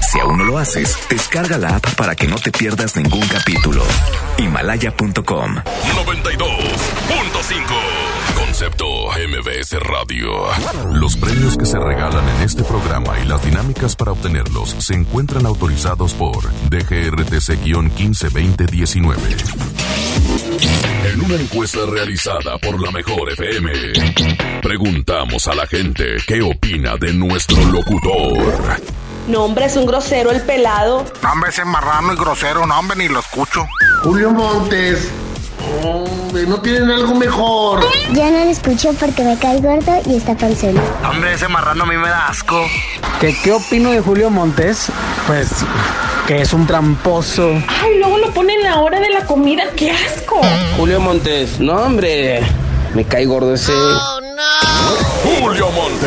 Si aún no lo haces, descarga la app para que no te pierdas ningún capítulo. Himalaya.com 92.5 Concepto MBS Radio. Los premios que se regalan en este programa y las dinámicas para obtenerlos se encuentran autorizados por DGRTC-152019. En una encuesta realizada por la Mejor FM, preguntamos a la gente qué opina de nuestro locutor. No, hombre, es un grosero el pelado. No, hombre, ese marrano y grosero, no, hombre, ni lo escucho. Julio Montes. Hombre, no tienen algo mejor. Ya no lo escucho porque me cae gordo y está panzón. Hombre, ese marrano a mí me da asco. ¿Qué, ¿Qué opino de Julio Montes? Pues que es un tramposo. Ay, luego lo ponen en la hora de la comida. ¡Qué asco! Julio Montes, no hombre, me cae gordo ese. Julio Monte.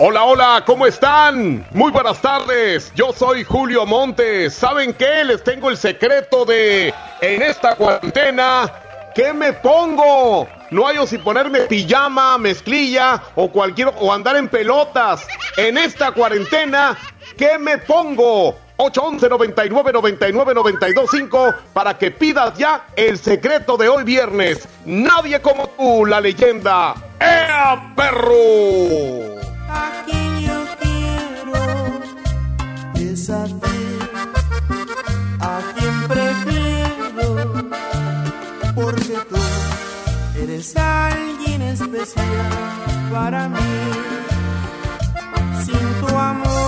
Hola, hola, ¿cómo están? Muy buenas tardes. Yo soy Julio Montes. ¿Saben qué? Les tengo el secreto de en esta cuarentena. ¿Qué me pongo? No hay o si ponerme pijama, mezclilla o cualquier o andar en pelotas. En esta cuarentena, ¿qué me pongo? 811 99 99 92 5 para que pidas ya el secreto de hoy viernes. Nadie como tú, la leyenda. ¡Ea, perro! A quien yo quiero es a ti, a quien prefiero, porque tú eres alguien especial para mí. Sin tu amor,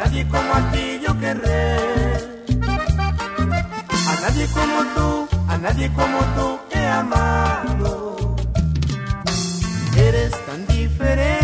nadie como a ti yo querré. A nadie como tú, a nadie como tú he amado. Eres tan diferente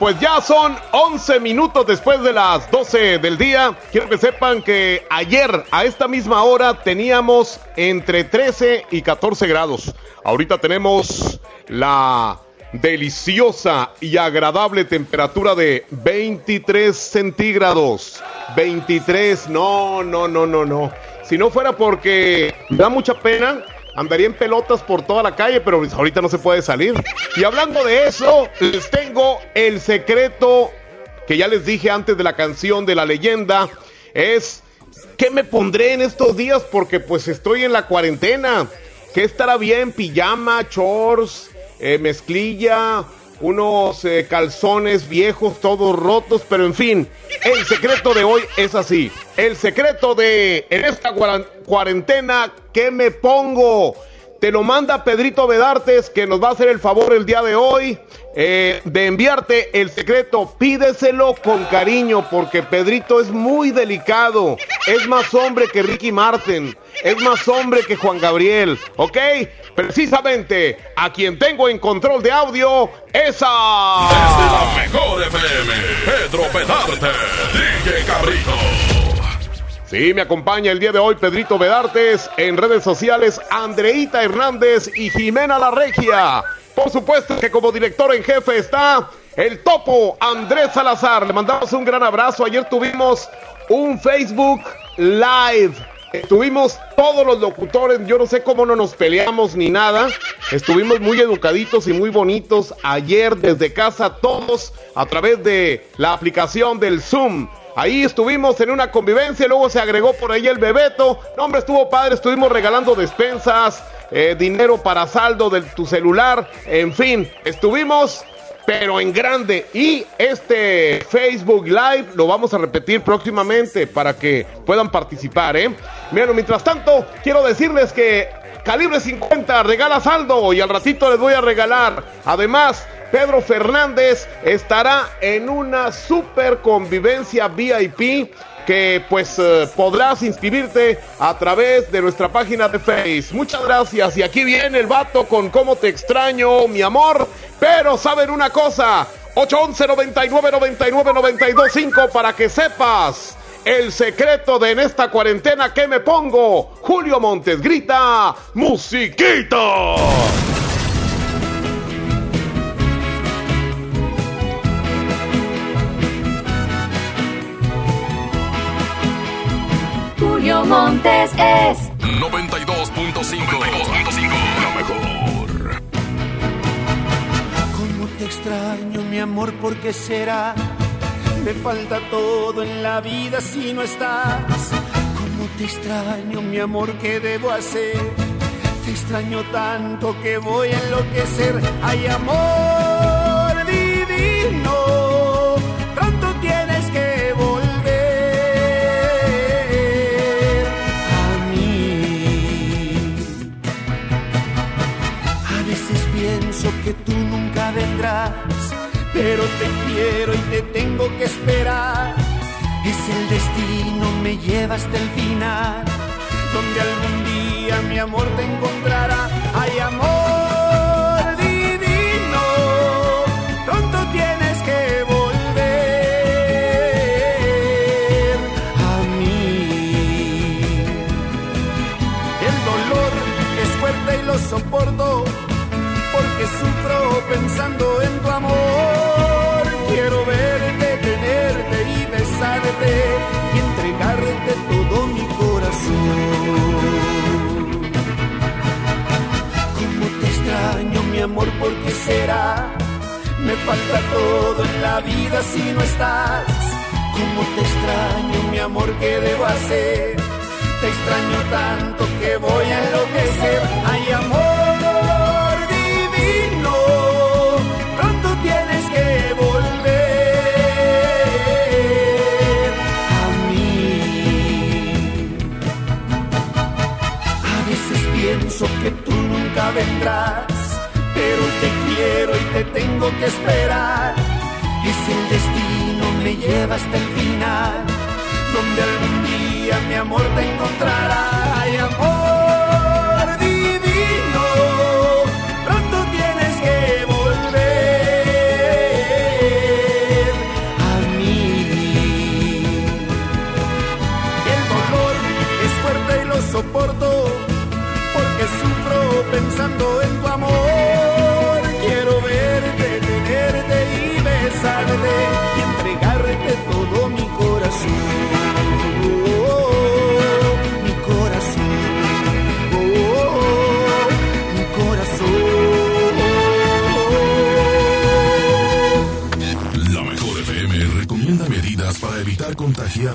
pues ya son 11 minutos después de las 12 del día. Quiero que sepan que ayer a esta misma hora teníamos entre 13 y 14 grados. Ahorita tenemos la deliciosa y agradable temperatura de 23 centígrados. 23, no, no, no, no, no. Si no fuera porque da mucha pena, andaría en pelotas por toda la calle, pero pues ahorita no se puede salir. Y hablando de eso, les tengo el secreto que ya les dije antes de la canción de la leyenda. Es, ¿qué me pondré en estos días? Porque pues estoy en la cuarentena. ¿Qué estará bien? Pijama, shorts, eh, mezclilla, unos eh, calzones viejos, todos rotos, pero en fin, el secreto de hoy es así. El secreto de en esta cuarentena, ¿qué me pongo? Te lo manda Pedrito Vedartes, que nos va a hacer el favor el día de hoy eh, de enviarte el secreto. Pídeselo con cariño, porque Pedrito es muy delicado. Es más hombre que Ricky Martin. Es más hombre que Juan Gabriel. ¿Ok? Precisamente a quien tengo en control de audio, esa. Desde la mejor FM, Pedro Pedarte, DJ Cabrito. Sí, me acompaña el día de hoy Pedrito Vedartes, en redes sociales Andreita Hernández y Jimena La Regia. Por supuesto que como director en jefe está el topo Andrés Salazar. Le mandamos un gran abrazo. Ayer tuvimos un Facebook Live. Estuvimos todos los locutores, yo no sé cómo no nos peleamos ni nada. Estuvimos muy educaditos y muy bonitos ayer desde casa todos a través de la aplicación del Zoom. Ahí estuvimos en una convivencia, luego se agregó por ahí el Bebeto. No, hombre, estuvo padre, estuvimos regalando despensas, eh, dinero para saldo de tu celular, en fin, estuvimos pero en grande. Y este Facebook Live lo vamos a repetir próximamente para que puedan participar, ¿eh? Bueno, mientras tanto, quiero decirles que Calibre 50 regala saldo y al ratito les voy a regalar. Además, Pedro Fernández estará en una super convivencia VIP que pues eh, podrás inscribirte a través de nuestra página de Face. Muchas gracias. Y aquí viene el vato con cómo te extraño, mi amor. Pero saben una cosa, 811 99 99 92 5 para que sepas el secreto de en esta cuarentena que me pongo. Julio Montes grita, musiquita. Julio Montes es 92.5. La mejor. Cómo te extraño, mi amor, ¿por qué será? Me falta todo en la vida si no estás. Cómo te extraño, mi amor, ¿qué debo hacer? Te extraño tanto que voy a enloquecer. Ay, amor divino, pronto tienes que volver a mí. A veces pienso que tú nunca vendrás, pero te quiero y te tengo que esperar. Es el destino, me lleva hasta el final, donde algún día mi amor te encontrará. Ay, amor divino, pronto tienes que volver a mí. El dolor es fuerte y lo soporto porque sufro pensando mi amor, ¿por qué será? Me falta todo en la vida si no estás. Cómo te extraño, mi amor, ¿qué debo hacer? Te extraño tanto que voy a enloquecer. Ay, amor divino, pronto tienes que volver a mí. A veces pienso que tú nunca vendrás, pero te quiero y te tengo que esperar. Y si el destino me lleva hasta el final, donde algún día mi amor te encontrará. Ay, amor divino, pronto tienes que volver a mí. El dolor es fuerte y lo soporto, porque sufro pensando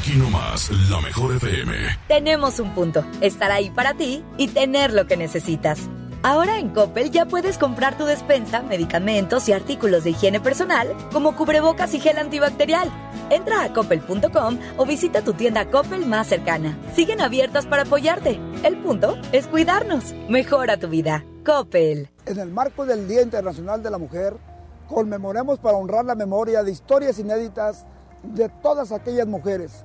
Aquí nomás, la mejor FM. Tenemos un punto, estar ahí para ti y tener lo que necesitas. Ahora en Coppel ya puedes comprar tu despensa, medicamentos y artículos de higiene personal como cubrebocas y gel antibacterial. Entra a coppel.com o visita tu tienda Coppel más cercana. Siguen abiertas para apoyarte. El punto es cuidarnos. Mejora tu vida. Coppel. En el marco del Día Internacional de la Mujer, conmemoremos para honrar la memoria de historias inéditas de todas aquellas mujeres,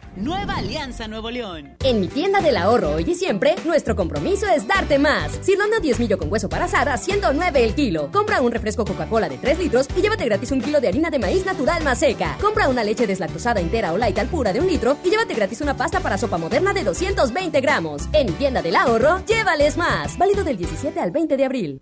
Nueva Alianza Nuevo León. En mi tienda del ahorro hoy y siempre, nuestro compromiso es darte más. Cirlando 10 millo con hueso para asar a 109 el kilo. Compra un refresco Coca-Cola de 3 litros y llévate gratis un kilo de harina de maíz natural más seca. Compra una leche deslactosada entera o light al pura de un litro y llévate gratis una pasta para sopa moderna de 220 gramos. En mi tienda del ahorro, llévales más. Válido del 17 al 20 de abril.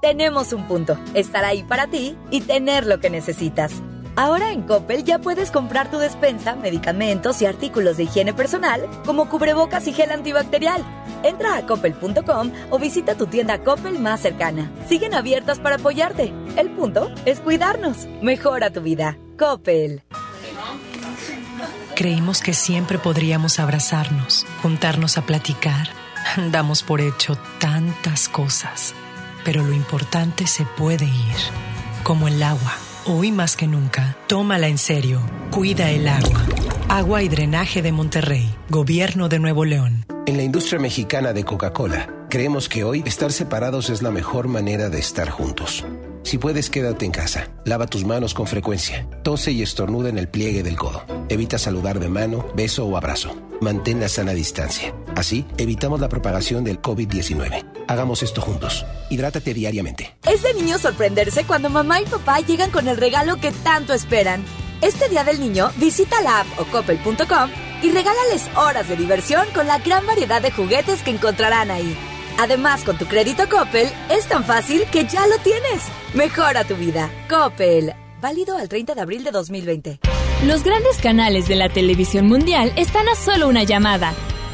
Tenemos un punto, estar ahí para ti y tener lo que necesitas. Ahora en Coppel ya puedes comprar tu despensa, medicamentos y artículos de higiene personal como cubrebocas y gel antibacterial. Entra a coppel.com o visita tu tienda Coppel más cercana. Siguen abiertas para apoyarte. El punto es cuidarnos. Mejora tu vida. Coppel. Creímos que siempre podríamos abrazarnos, juntarnos a platicar. Damos por hecho tantas cosas pero lo importante se puede ir, como el agua. Hoy más que nunca, tómala en serio. Cuida el agua. Agua y Drenaje de Monterrey, Gobierno de Nuevo León. En la industria mexicana de Coca-Cola, creemos que hoy estar separados es la mejor manera de estar juntos. Si puedes, quédate en casa. Lava tus manos con frecuencia. Tose y estornuda en el pliegue del codo. Evita saludar de mano, beso o abrazo. Mantén la sana distancia. Así, evitamos la propagación del COVID-19. Hagamos esto juntos. Hidrátate diariamente. Es de niño sorprenderse cuando mamá y papá llegan con el regalo que tanto esperan. Este Día del Niño, visita la app o coppel.com y regálales horas de diversión con la gran variedad de juguetes que encontrarán ahí. Además, con tu crédito Coppel, es tan fácil que ya lo tienes. Mejora tu vida. Coppel. Válido al 30 de abril de 2020. Los grandes canales de la televisión mundial están a solo una llamada.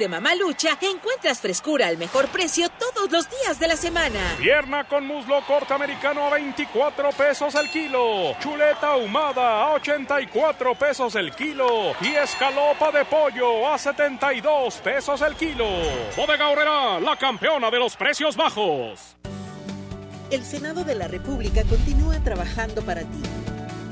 De Mamalucha encuentras frescura al mejor precio todos los días de la semana. Pierna con muslo corte americano a 24 pesos el kilo. Chuleta ahumada a 84 pesos el kilo. Y escalopa de pollo a 72 pesos el kilo. Bodega Horrera, la campeona de los precios bajos. El Senado de la República continúa trabajando para ti.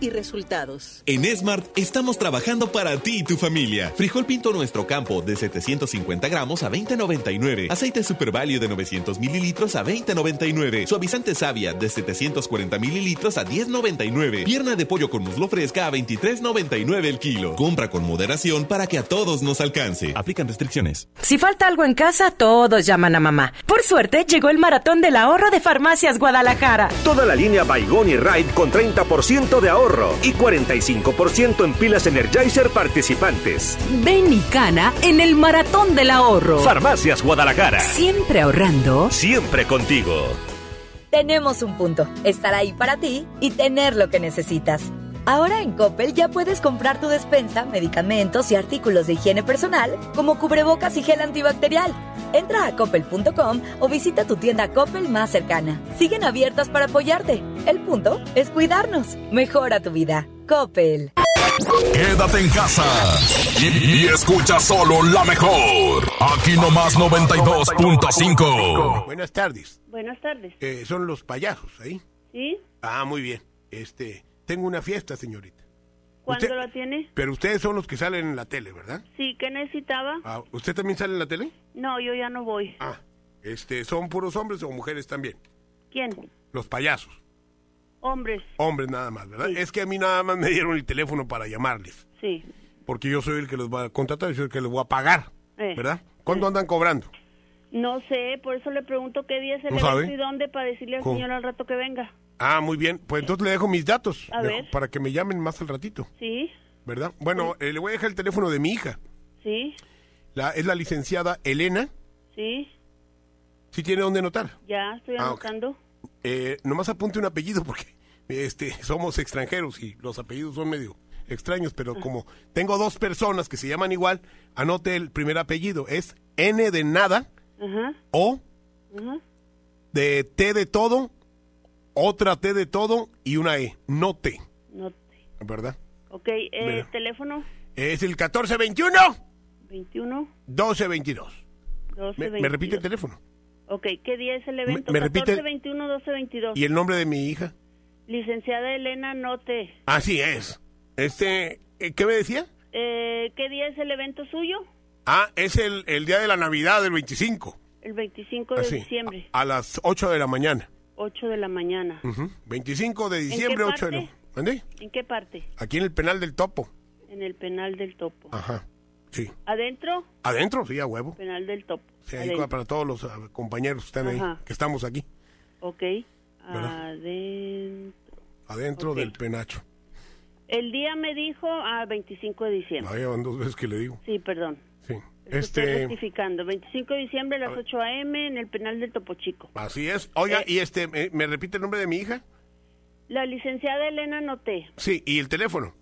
y resultados. En Smart estamos trabajando para ti y tu familia. Frijol pinto nuestro campo de 750 gramos a 20.99. Aceite Super Value de 900 mililitros a 20.99. Suavizante Savia de 740 mililitros a 10.99. Pierna de pollo con muslo fresca a 23.99 el kilo. Compra con moderación para que a todos nos alcance. Aplican restricciones. Si falta algo en casa, todos llaman a mamá. Por suerte, llegó el maratón del ahorro de Farmacias Guadalajara. Toda la línea Baigón y Ride con 30% de ahorro y 45% en pilas Energizer participantes. Ven y cana en el maratón del ahorro. Farmacias Guadalajara. Siempre ahorrando. Siempre contigo. Tenemos un punto, estar ahí para ti y tener lo que necesitas. Ahora en Coppel ya puedes comprar tu despensa, medicamentos y artículos de higiene personal como cubrebocas y gel antibacterial. Entra a coppel.com o visita tu tienda Coppel más cercana. Siguen abiertas para apoyarte. El punto es cuidarnos. Mejora tu vida. Coppel. Quédate en casa y, y escucha solo la mejor. Aquí nomás 92.5. Buenas tardes. Buenas tardes. Eh, son los payasos ahí. ¿Sí? Ah, muy bien. Este, tengo una fiesta, señorita. ¿Cuándo Usted- la tiene? Pero ustedes son los que salen en la tele, ¿verdad? Sí, ¿qué necesitaba? Ah, ¿Usted también sale en la tele? No, yo ya no voy. Ah, este, ¿son puros hombres o mujeres también? ¿Quién? Los payasos. Hombres. Hombres nada más, ¿verdad? Es que a mí nada más me dieron el teléfono para llamarles. Sí. Porque yo soy el que los va a contratar, yo soy el que les voy a pagar, Eh. ¿verdad? ¿Cuánto andan cobrando? No sé, por eso le pregunto qué día es el ¿No evento y dónde para decirle al ¿Cómo? señor al rato que venga. Ah, muy bien. Pues entonces le dejo mis datos. A ver. Para que me llamen más al ratito, ¿Sí? ¿verdad? Bueno, eh, le voy a dejar el teléfono de mi hija. ¿Sí? La, es la licenciada Elena. ¿Sí? ¿Sí tiene dónde anotar? Ya, estoy Ah, anotando. Eh, nomás apunte un apellido porque este, somos extranjeros y los apellidos son medio extraños, pero como tengo dos personas que se llaman igual, anote el primer apellido. Es N de nada, Ajá. O Ajá. de T de todo, otra T de todo y una E, no T, No. ¿verdad? Ok, eh, Mira. teléfono Es el 1421 21 1222. 12 Me, me repite el teléfono. Ok, ¿qué día es el evento? me repite- 14, 21, 12, 22. ¿Y el nombre de mi hija? Licenciada Elena Note. Así es. Este, eh, ¿qué me decía? Eh, ¿Qué día es el evento suyo? Ah, es el, el día de la Navidad del 25. El 25 de Así, diciembre, A las 8 de la mañana. 8 de la mañana. Ujú. 25 de diciembre, 8 de la. ¿En qué parte? Aquí en el penal del Topo. En el penal del Topo. Ajá. Sí. ¿Adentro? Adentro, sí, a huevo. Penal del Topo. Sí, ahí para todos los ah, compañeros que están ahí, que estamos aquí. Ok. Adentro. Adentro del penacho. El día me dijo a 25 de diciembre. Ahí van dos veces que le digo. Sí, perdón. Este, rectificando. 25 de diciembre a las 8 a.m. en el penal del Topo Chico. así es. Oiga, Eh. y este, ¿me, me repite el nombre de mi hija? La licenciada Elena Noté. Sí, y el teléfono.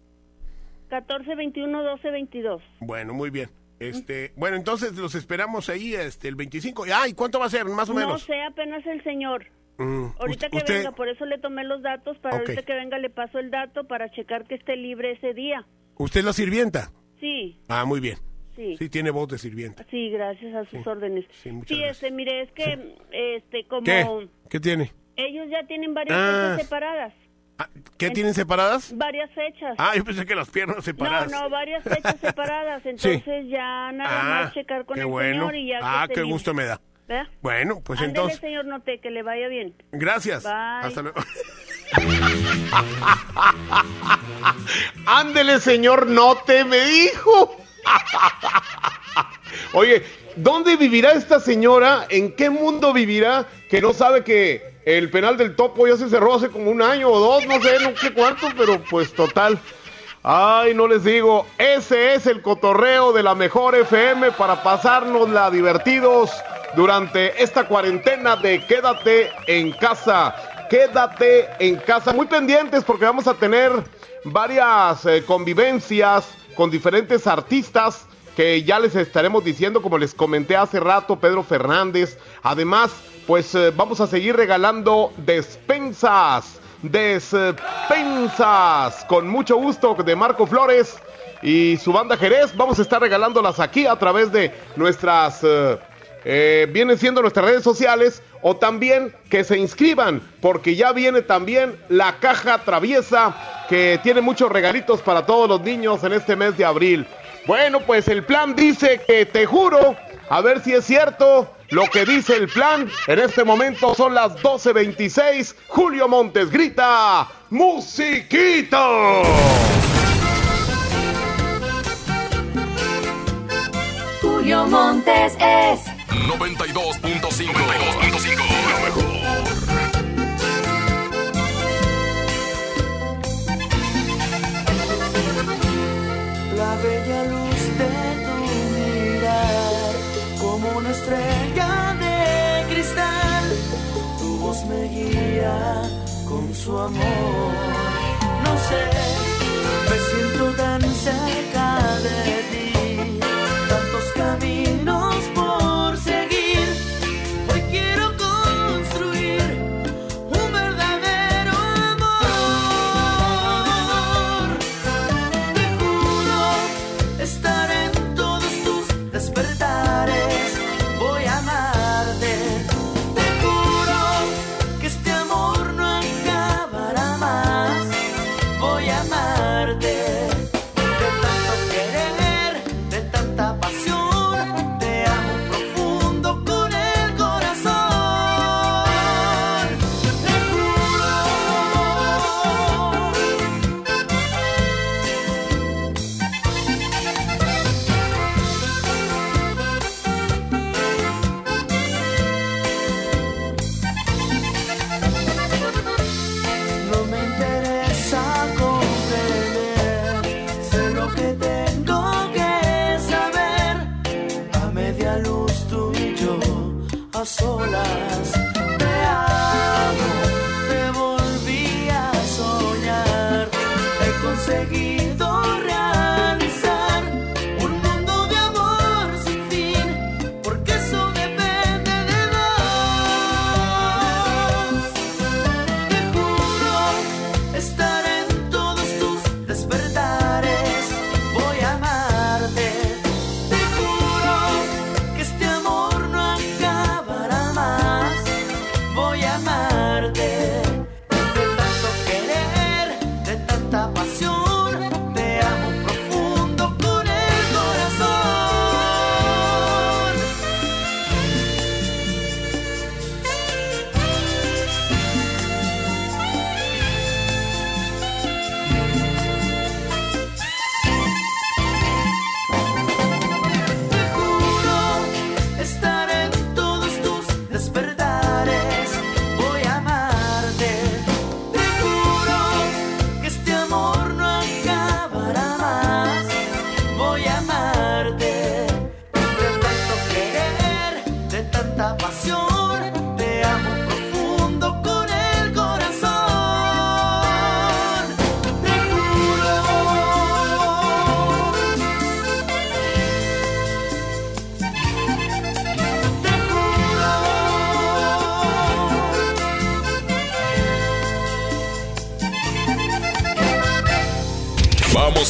14 21 12 22. Bueno, muy bien. Este, bueno, entonces los esperamos ahí este el 25. Ah, ¿y cuánto va a ser, más o No menos? sé apenas el señor. Mm, Ahorita usted- que usted- venga, por eso le tomé los datos, para ahorita que venga le paso el dato para checar que esté libre ese día. ¿Usted es la sirvienta? Sí, Ah, muy bien. Sí. Sí, tiene voz de sirvienta. Sí, gracias a sus órdenes. Sí, muchas Sí, este, mire, es que, este, como ¿Qué? ¿Qué tiene? ellos ya tienen varias Ah. fechas separadas. ¿Qué tienen separadas? Varias fechas. Ah, yo pensé que las piernas separadas. No, no, varias fechas separadas. Entonces ya nada Ah, más checar con qué el bueno. señor y ya Ah, qué gusto me da. ¿Verdad? Bueno, pues Ándele, entonces, señor Noté, que le vaya bien. gracias. Bye. Hasta luego. Ándele, señor, no te me dijo. Oye, ¿dónde vivirá esta señora? ¿En qué mundo vivirá que no sabe que el penal del topo ya se cerró hace como un año o dos? No sé, no sé cuánto, pero pues total. Ay, no les digo, ese es el cotorreo de la mejor FM para pasárnosla divertidos durante esta cuarentena de quédate en casa. Quédate en casa. Muy pendientes porque vamos a tener varias eh, convivencias con diferentes artistas que ya les estaremos diciendo, como les comenté hace rato, Pedro Fernández. Además, pues eh, vamos a seguir regalando despensas, despensas, con mucho gusto de Marco Flores. y su banda Jerez. Vamos a estar regalándolas aquí a través de nuestras... eh, eh, vienen siendo nuestras redes sociales o también que se inscriban porque ya viene también la caja traviesa que tiene muchos regalitos para todos los niños en este mes de abril. Bueno, pues el plan dice que te juro, a ver si es cierto lo que dice el plan. En este momento son las 12.26. Julio Montes grita, ¡Musiquito! Julio Montes es 92.5. La mejor. La bella luz de tu mirar, como una estrella de cristal, tu voz me guía con su amor. No sé, me siento tan cerca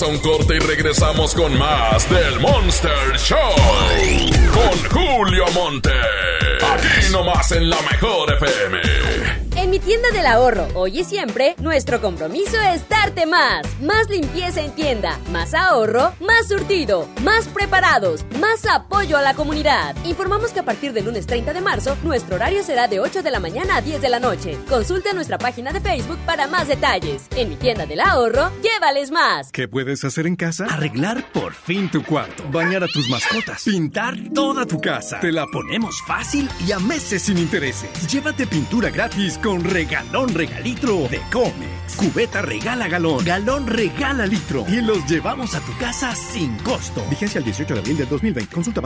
un corte y regresamos con más del Monster Show. Con Julio Monte. Aquí nomás en la mejor FM. En mi tienda del ahorro, hoy y siempre, nuestro compromiso es darte más. Más limpieza en tienda, más ahorro, más surtido, más preparados, más apoyo a la comunidad. Informamos que a partir del lunes 30 de marzo, nuestro horario será de 8 de la mañana a 10 de la noche. Consulta nuestra página de Facebook para más detalles. En mi tienda del ahorro, llévales más. ¿Qué puedes hacer en casa? Arreglar por fin tu cuarto, bañar a tus mascotas, pintar toda tu casa. Te la ponemos fácil y a meses sin intereses. Llévate pintura gratis con regalón regalitro de Comex. Cubeta regala galón, galón regala litro y los llevamos a tu casa sin costo. Vigencia el 18 de abril del 2020. Consulta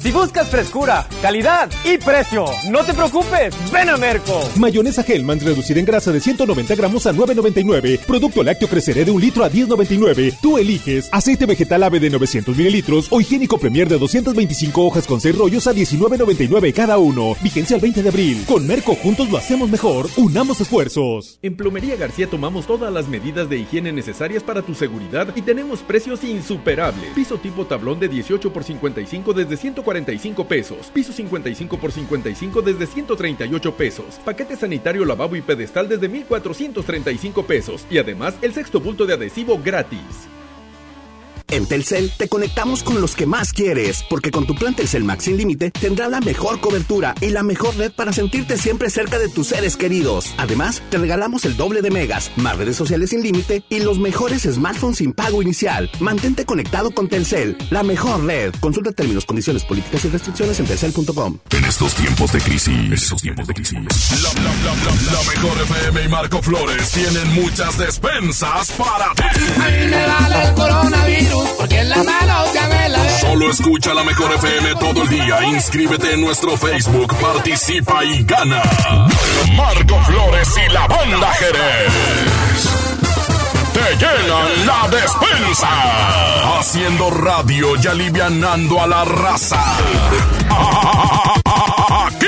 Si buscas frescura, calidad y precio, no te preocupes, ven a Merco. Mayonesa Hellmann's reducida en grasa de 190 gramos a 9.99. Producto lácteo creceré de un litro a 10.99. Tú eliges aceite vegetal ave de 900 mililitros o higiénico Premier de 225 hojas con 6 rollos a 19.99 cada uno. Vigencia el 20 de abril. Con Merco juntos lo hacemos mejor. Unamos esfuerzos. En Plomería García tomamos todas las medidas de higiene necesarias para tu seguridad y tenemos precios insuperables. Piso tipo tablón de 18 por 55 desde 140 45 pesos. Piso 55 por 55 desde 138 pesos. Paquete sanitario lavabo y pedestal desde 1435 pesos. Y además el sexto bulto de adhesivo gratis. En Telcel te conectamos con los que más quieres, porque con tu plan Telcel Max sin límite tendrás la mejor cobertura y la mejor red para sentirte siempre cerca de tus seres queridos. Además, te regalamos el doble de megas, más redes sociales sin límite y los mejores smartphones sin pago inicial. Mantente conectado con Telcel, la mejor red. Consulta términos, condiciones, políticas y restricciones en telcel.com. En estos tiempos de crisis, en estos tiempos de crisis, la, la, la, la, la mejor FM y Marco Flores tienen muchas despensas para ti. A mí me vale el coronavirus porque en la mano ya Solo escucha la mejor FM todo el día. Inscríbete en nuestro Facebook, participa y gana. Marco Flores y la banda Jerez. Te llenan la despensa. Haciendo radio y alivianando a la raza. Aquí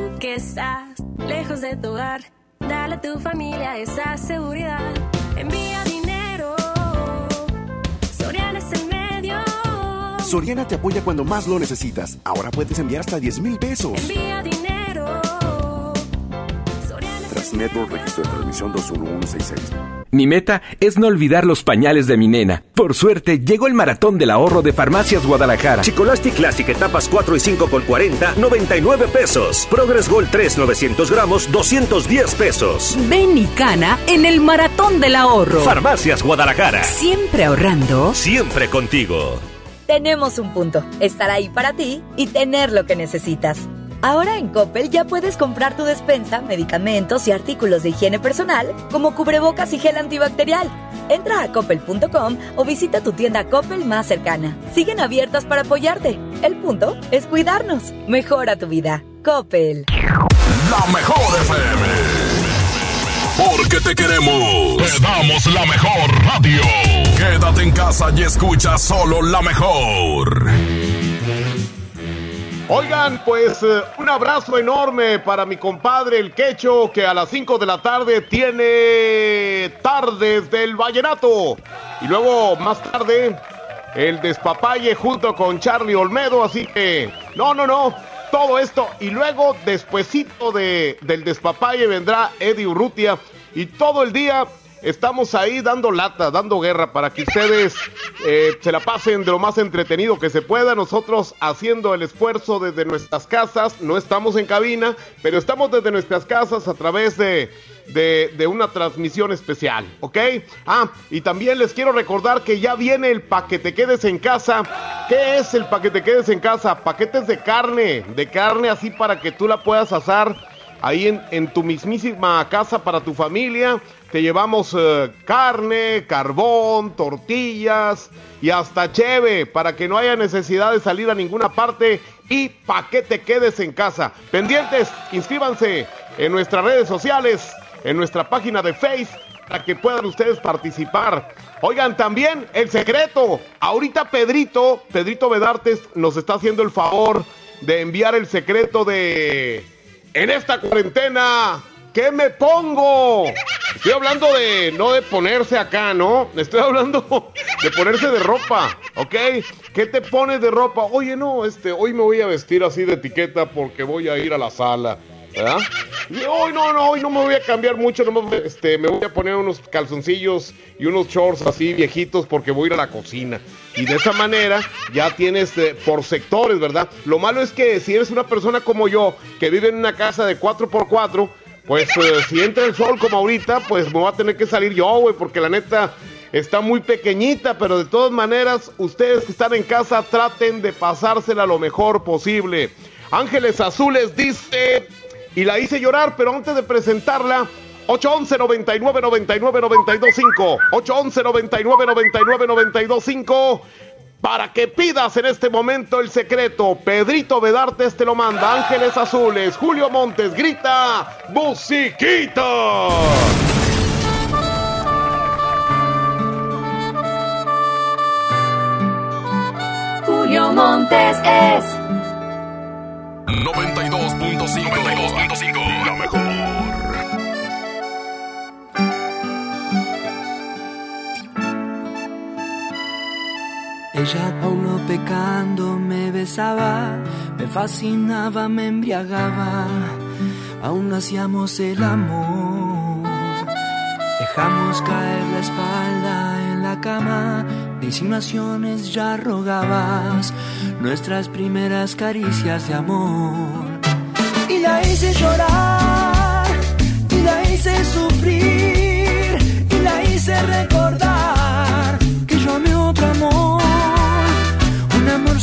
Que estás lejos de tu hogar, dale a tu familia esa seguridad. Envía dinero. Soriana es el medio. Soriana te apoya cuando más lo necesitas. Ahora puedes enviar hasta 10 mil pesos. Envía dinero. Registro de Transmisión 21166. Mi meta es no olvidar los pañales de mi nena. Por suerte, llegó el maratón del ahorro de Farmacias Guadalajara. Chicolastic Classic etapas 4 y 5 por 40, 99 pesos. Progress Gold 3, 900 gramos, 210 pesos. Ven y cana en el maratón del ahorro. Farmacias Guadalajara. Siempre ahorrando. Siempre contigo. Tenemos un punto. Estar ahí para ti y tener lo que necesitas. Ahora en Coppel ya puedes comprar tu despensa, medicamentos y artículos de higiene personal, como cubrebocas y gel antibacterial. Entra a coppel.com o visita tu tienda Coppel más cercana. Siguen abiertas para apoyarte. El punto es cuidarnos. Mejora tu vida. Coppel. La mejor FM. Porque te queremos. Te damos la mejor radio. Quédate en casa y escucha solo la mejor. Oigan, pues eh, un abrazo enorme para mi compadre el Quecho, que a las 5 de la tarde tiene Tardes del Vallenato. Y luego, más tarde, el Despapalle junto con Charlie Olmedo. Así que, no, no, no, todo esto. Y luego, despuesito de, del Despapalle, vendrá Eddie Urrutia. Y todo el día estamos ahí dando lata, dando guerra para que ustedes eh, se la pasen de lo más entretenido que se pueda. Nosotros haciendo el esfuerzo desde nuestras casas, no estamos en cabina, pero estamos desde nuestras casas a través de, de, una transmisión especial, ¿ok? Ah, y también les quiero recordar que ya viene el paquete quedes en casa. ¿Qué es el paquete quedes en casa? Paquetes de carne, de carne así para que tú la puedas asar ahí en, en tu mismísima casa para tu familia. Te llevamos eh, carne, carbón, tortillas y hasta cheve para que no haya necesidad de salir a ninguna parte y para que te quedes en casa. Pendientes, inscríbanse en nuestras redes sociales, en nuestra página de Facebook para que puedan ustedes participar. Oigan, también el secreto. Ahorita Pedrito, Pedrito Vedartes nos está haciendo el favor de enviar el secreto de en esta cuarentena. ¿Qué me pongo? Estoy hablando de no de ponerse acá, ¿no? Estoy hablando de ponerse de ropa, ¿ok? ¿Qué te pones de ropa? Oye, no, este, hoy me voy a vestir así de etiqueta porque voy a ir a la sala. ¿verdad? Y hoy no, no, hoy no me voy a cambiar mucho, no me, este, me voy a poner unos calzoncillos y unos shorts así viejitos porque voy a ir a la cocina. Y de esa manera ya tienes eh, por sectores, ¿verdad? Lo malo es que si eres una persona como yo, que vive en una casa de 4x4, pues eh, si entra el sol como ahorita, pues me voy a tener que salir yo, güey, porque la neta está muy pequeñita, pero de todas maneras, ustedes que están en casa, traten de pasársela lo mejor posible. Ángeles Azules dice, y la hice llorar, pero antes de presentarla, 811 99 99 925 811 99 99 925 para que pidas en este momento el secreto. Pedrito Vedartes te lo manda. Ángeles Azules. Julio Montes grita. ¡Musiquita! Julio Montes es 92.5 92.5 La mejor. Ella aún no pecando me besaba, me fascinaba, me embriagaba, aún hacíamos el amor. Dejamos caer la espalda en la cama, de insinuaciones ya rogabas nuestras primeras caricias de amor. Y la hice llorar, y la hice sufrir, y la hice recordar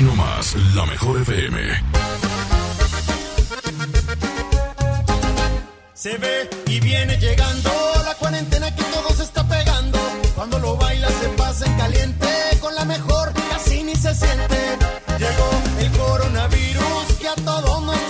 Aquí nomás, la mejor FM. Se ve y viene llegando la cuarentena que todo se está pegando. Cuando lo baila se pasa en caliente, con la mejor casi ni se siente. Llegó el coronavirus que a todos nos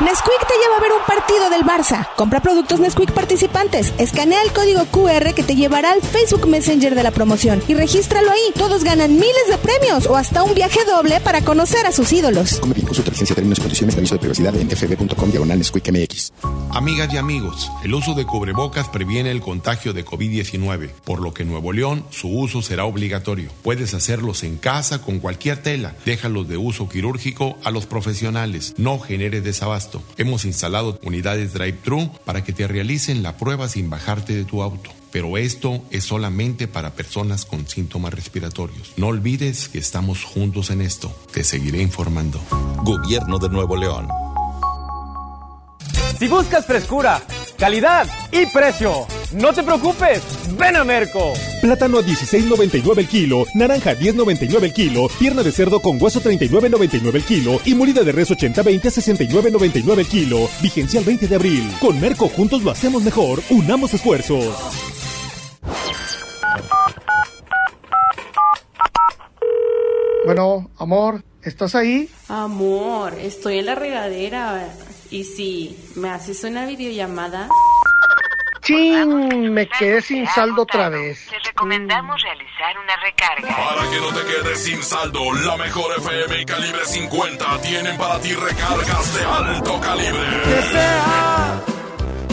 Nesquik te lleva a ver un partido del Barça. Compra productos Nesquik participantes. Escanea el código QR que te llevará al Facebook Messenger de la promoción y regístralo ahí. Todos ganan miles de premios o hasta un viaje doble para conocer a sus ídolos. Come bien, consulta licencia, términos y condiciones de aviso de privacidad en fb.com diagonal Nesquik MX. Amigas y amigos, el uso de cubrebocas previene el contagio de COVID-19, por lo que en Nuevo León su uso será obligatorio. Puedes hacerlos en casa con cualquier tela. Déjalos de uso quirúrgico a los profesionales. No genere desabasto. Hemos instalado unidades drive-thru para que te realicen la prueba sin bajarte de tu auto. Pero esto es solamente para personas con síntomas respiratorios. No olvides que estamos juntos en esto. Te seguiré informando. Gobierno de Nuevo León. Si buscas frescura, calidad y precio, no te preocupes, ven a Merco. Plátano a 16.99 el kilo, naranja a 10.99 el kilo, pierna de cerdo con hueso 39.99 el kilo y molida de res 80-20 a 69.99 el kilo. Vigencia el 20 de abril. Con Merco juntos lo hacemos mejor. Unamos esfuerzos. Bueno, amor, ¿estás ahí? Amor, estoy en la regadera. Y si me haces una videollamada. ¡Chin! Me quedé sin saldo otra vez. Te recomendamos realizar una recarga. Para que no te quedes sin saldo, la mejor FM y calibre 50 tienen para ti recargas de alto calibre. Que sea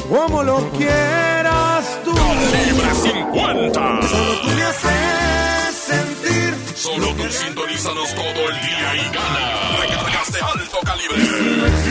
como lo quieras tú. Calibre 50. Solo tú me haces sentir. Solo tú sintonízanos todo el día y gana. Recargas de alto calibre.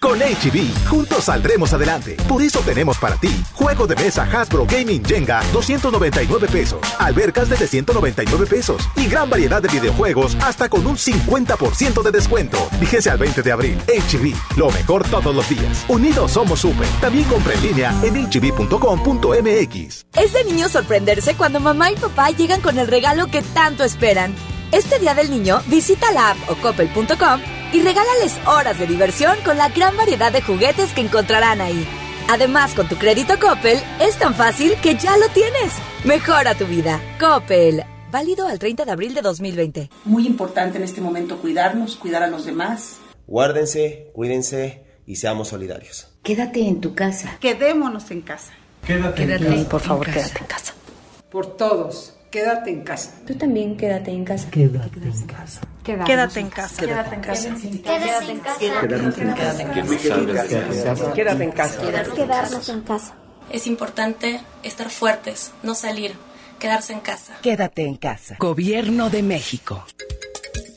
Con HB, juntos saldremos adelante. Por eso tenemos para ti juego de mesa Hasbro Gaming Jenga, 299 pesos. Albercas desde 199 pesos. Y gran variedad de videojuegos hasta con un 50% de descuento. Vigencia al 20 de abril. HB, lo mejor todos los días. Unidos somos super. También compra en línea en hb.com.mx. Es de niño sorprenderse cuando mamá y papá llegan con el regalo que tanto esperan. Este Día del Niño, visita la app o coppel.com y regálales horas de diversión con la gran variedad de juguetes que encontrarán ahí. Además, con tu crédito Coppel, es tan fácil que ya lo tienes. Mejora tu vida. Coppel. Válido al 30 de abril de 2020. Muy importante en este momento cuidarnos, cuidar a los demás. Guárdense, cuídense y seamos solidarios. Quédate en tu casa. Quedémonos en casa. Quédate, en casa. Por favor, quédate en casa. Por todos, quédate en casa. Tú también quédate en casa. Quédate en casa. Quédate en casa. Quédate en casa. Quédate en casa. Quédate en casa. Quédate en casa. Quedarnos en casa. Es importante estar fuertes, no salir, quedarse en casa. Quédate en casa. Gobierno de México.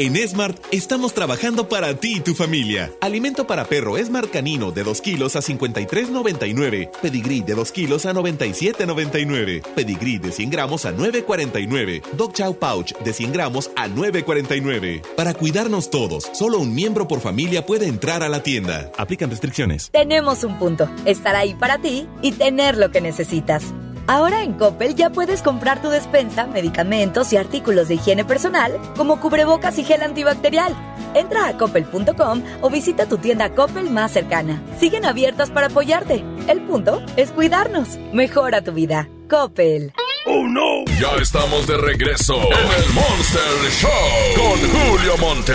En Smart estamos trabajando para ti y tu familia. Alimento para perro Smart Canino de 2 kilos a 53.99. Pedigrí de 2 kilos a 97.99. Pedigrí de 100 gramos a 9.49. Dog Chow Pouch de 100 gramos a 9.49. Para cuidarnos todos, solo un miembro por familia puede entrar a la tienda. Aplican restricciones. Tenemos un punto. Estar ahí para ti y tener lo que necesitas. Ahora en Coppel ya puedes comprar tu despensa, medicamentos y artículos de higiene personal como cubrebocas y gel antibacterial. Entra a coppel.com o visita tu tienda Coppel más cercana. Siguen abiertas para apoyarte. El punto es cuidarnos. Mejora tu vida. Coppel. ¡Oh, no! Ya estamos de regreso en el Monster Show con Julio Monte.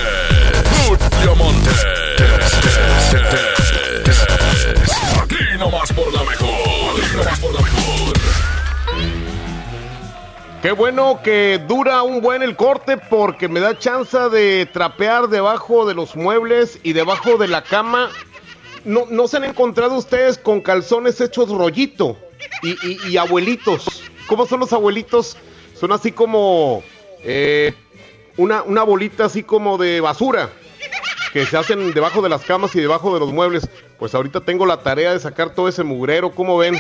Julio Monte. Aquí nomás por la mejor. Aquí nomás por la mejor. Qué bueno que dura un buen el corte porque me da chance de trapear debajo de los muebles y debajo de la cama. ¿No, no se han encontrado ustedes con calzones hechos rollito y, y- abuelitos? ¿Cómo son los abuelitos? Son así como eh, una, una bolita así como de basura que se hacen debajo de las camas y debajo de los muebles. Pues ahorita tengo la tarea de sacar todo ese mugrero, ¿cómo ven?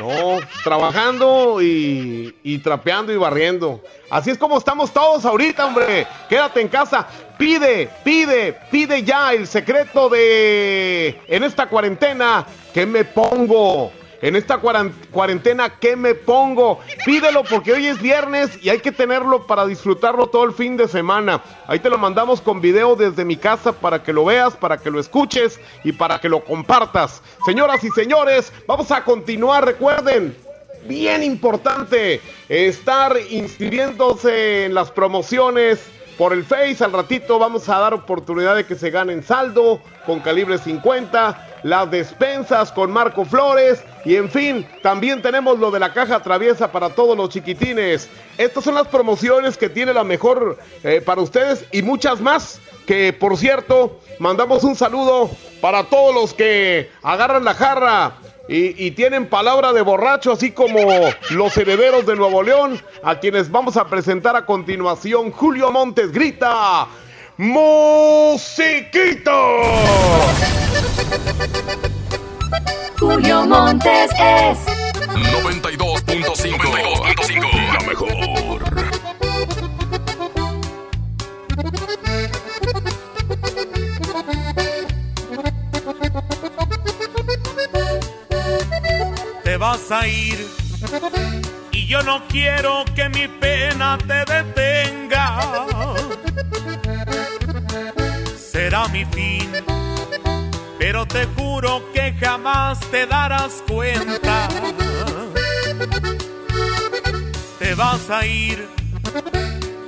No, trabajando y, y trapeando y barriendo. Así es como estamos todos ahorita, hombre. Quédate en casa. Pide, pide, pide ya el secreto de... En esta cuarentena, ¿qué me pongo? En esta cuarentena, ¿qué me pongo? Pídelo porque hoy es viernes y hay que tenerlo para disfrutarlo todo el fin de semana. Ahí te lo mandamos con video desde mi casa para que lo veas, para que lo escuches y para que lo compartas. Señoras y señores, vamos a continuar. Recuerden, bien importante, estar inscribiéndose en las promociones por el Face. Al ratito vamos a dar oportunidad de que se ganen saldo con calibre 50, las despensas con Marco Flores y en fin, también tenemos lo de la caja traviesa para todos los chiquitines. Estas son las promociones que tiene la mejor eh, para ustedes y muchas más. Que por cierto, mandamos un saludo para todos los que agarran la jarra y, y tienen palabra de borracho, así como los herederos de Nuevo León, a quienes vamos a presentar a continuación. Julio Montes grita: ¡Musiquito! Julio Montes es 92.5. La mejor. Vas a ir y yo no quiero que mi pena te detenga. Será mi fin, pero te juro que jamás te darás cuenta. Te vas a ir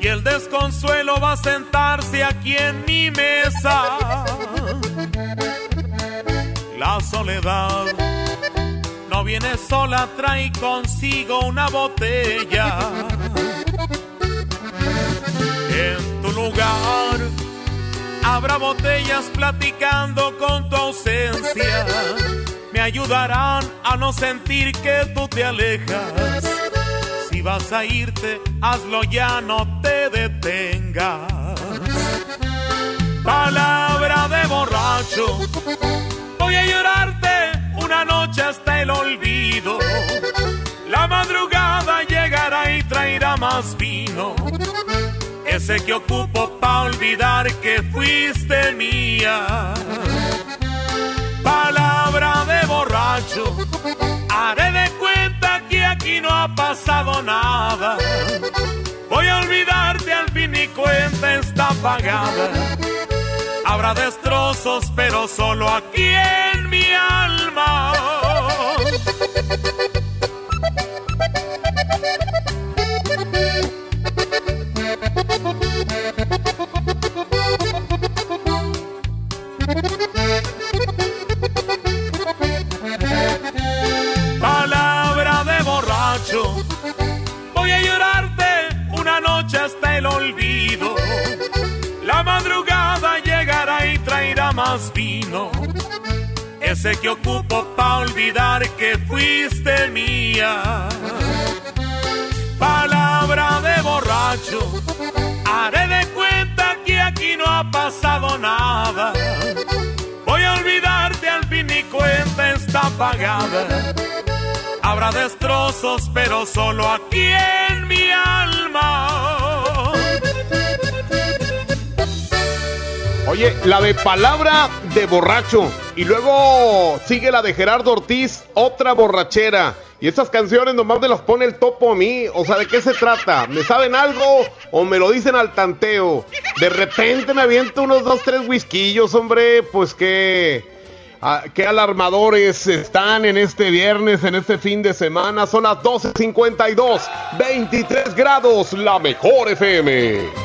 y el desconsuelo va a sentarse aquí en mi mesa. La soledad no viene sola, trae consigo una botella. En tu lugar habrá botellas platicando con tu ausencia. Me ayudarán a no sentir que tú te alejas. Si vas a irte, hazlo ya, no te detengas. Palabra de borracho, voy a llorarte una noche hasta el olvido. La madrugada llegará y traerá más vino. ese que ocupo pa' olvidar que fuiste mía. Palabra de borracho, haré de cuenta que aquí no ha pasado nada. Voy a olvidarte al fin mi cuenta está pagada. Habrá destrozos, pero solo aquí en mi alma. Vino. Ese que ocupo pa' olvidar que fuiste mía. Palabra de borracho, haré de cuenta que aquí no ha pasado nada. Voy a olvidarte al fin mi cuenta está pagada. Habrá destrozos, pero solo aquí en mi alma. Oye, la de palabra de borracho. Y luego sigue la de Gerardo Ortiz, otra borrachera. Y estas canciones nomás me las pone el topo a mí. O sea, ¿de qué se trata? ¿Me saben algo o me lo dicen al tanteo? De repente me aviento unos dos, tres whisquillos, hombre. Pues qué, ah, qué alarmadores están en este viernes, en este fin de semana. Son las 12.52, 23 grados, la mejor FM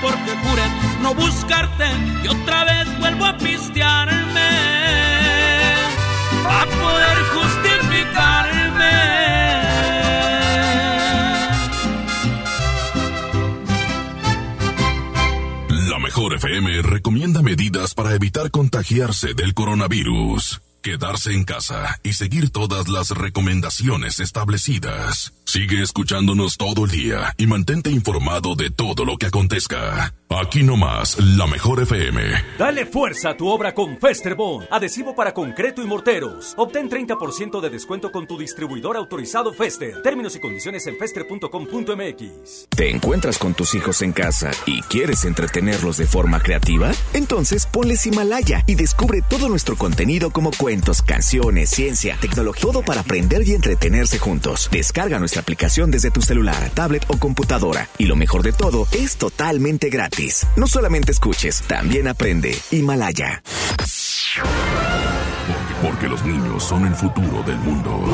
porque juré no buscarte y otra vez vuelvo a pistearme a poder justificarme. La mejor FM recomienda medidas para evitar contagiarse del coronavirus. Quedarse en casa y seguir todas las recomendaciones establecidas. Sigue escuchándonos todo el día y mantente informado de todo lo que acontezca. Aquí nomás, la mejor FM. Dale fuerza a tu obra con Festerbond, adhesivo para concreto y morteros. Obtén 30% de descuento con tu distribuidor autorizado Fester. Términos y condiciones en fester.com.mx. ¿Te encuentras con tus hijos en casa y quieres entretenerlos de forma creativa? Entonces ponles Himalaya y descubre todo nuestro contenido como cuentos, canciones, ciencia, tecnología, todo para aprender y entretenerse juntos. Descarga nuestra aplicación desde tu celular, tablet o computadora. Y lo mejor de todo, es totalmente gratis. No solamente escuches, también aprende. Himalaya. Porque los niños son el futuro del mundo.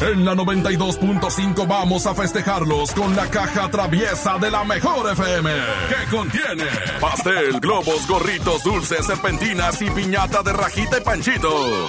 En la 92.5 vamos a festejarlos con la caja traviesa de la mejor FM, que contiene pastel, globos, gorritos, dulces, serpentinas y piñata de rajita y panchito.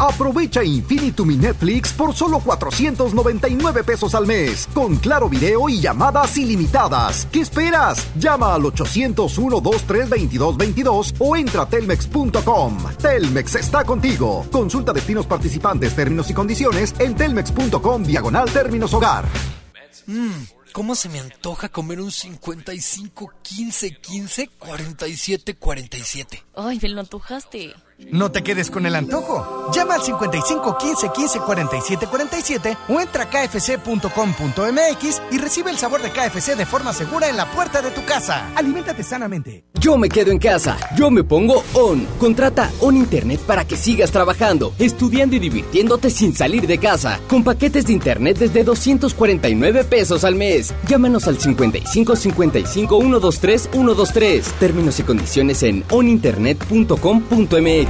Aprovecha Infinitum mi Netflix por solo 499 pesos al mes, con claro video y llamadas ilimitadas. ¿Qué esperas? Llama al 801-232222 o entra a telmex.com. Telmex está contigo. Consulta destinos participantes, términos y condiciones en telmex.com diagonal términos hogar. Mmm, ¿cómo se me antoja comer un 55 15 15 47 47? Ay, me lo antojaste. No te quedes con el antojo. Llama al 55 15 15 47 47 o entra a kfc.com.mx y recibe el sabor de KFC de forma segura en la puerta de tu casa. Aliméntate sanamente. Yo me quedo en casa. Yo me pongo On. Contrata On Internet para que sigas trabajando, estudiando y divirtiéndote sin salir de casa. Con paquetes de Internet desde 249 pesos al mes. Llámanos al 55 55 123 123. Términos y condiciones en oninternet.com.mx.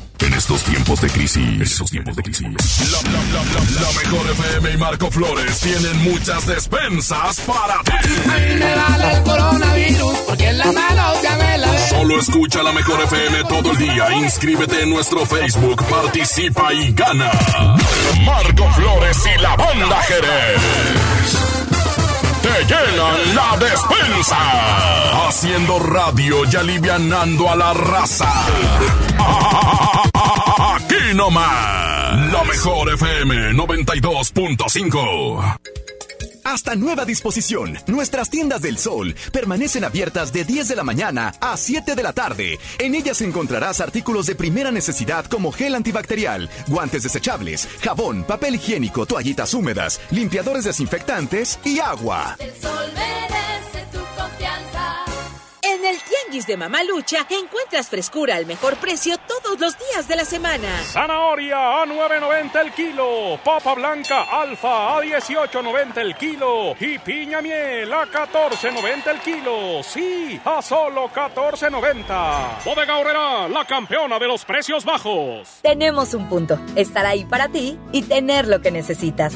En estos tiempos de crisis, en estos tiempos de crisis, la, la, la, la, mejor FM y Marco Flores tienen muchas despensas para ti. A mí me vale el coronavirus porque en las manos ya me la Solo escucha la mejor FM todo el día. Inscríbete en nuestro Facebook, participa y gana. Marco Flores y la banda Jerez te llenan la despensa. Haciendo radio y alivianando a la raza. Aquí nomás. La mejor FM 92.5. Hasta nueva disposición, nuestras tiendas del sol permanecen abiertas de 10 de la mañana a 7 de la tarde. En ellas encontrarás artículos de primera necesidad como gel antibacterial, guantes desechables, jabón, papel higiénico, toallitas húmedas, limpiadores desinfectantes y agua. El sol merece tu confianza. En el Tianguis de Mamalucha encuentras frescura al mejor precio todos los días de la semana. Zanahoria a 9.90 el kilo, papa blanca alfa a 18.90 el kilo y piña miel a 14.90 el kilo. Sí, a solo 14.90. Bodega Horrera, la campeona de los precios bajos. Tenemos un punto, estar ahí para ti y tener lo que necesitas.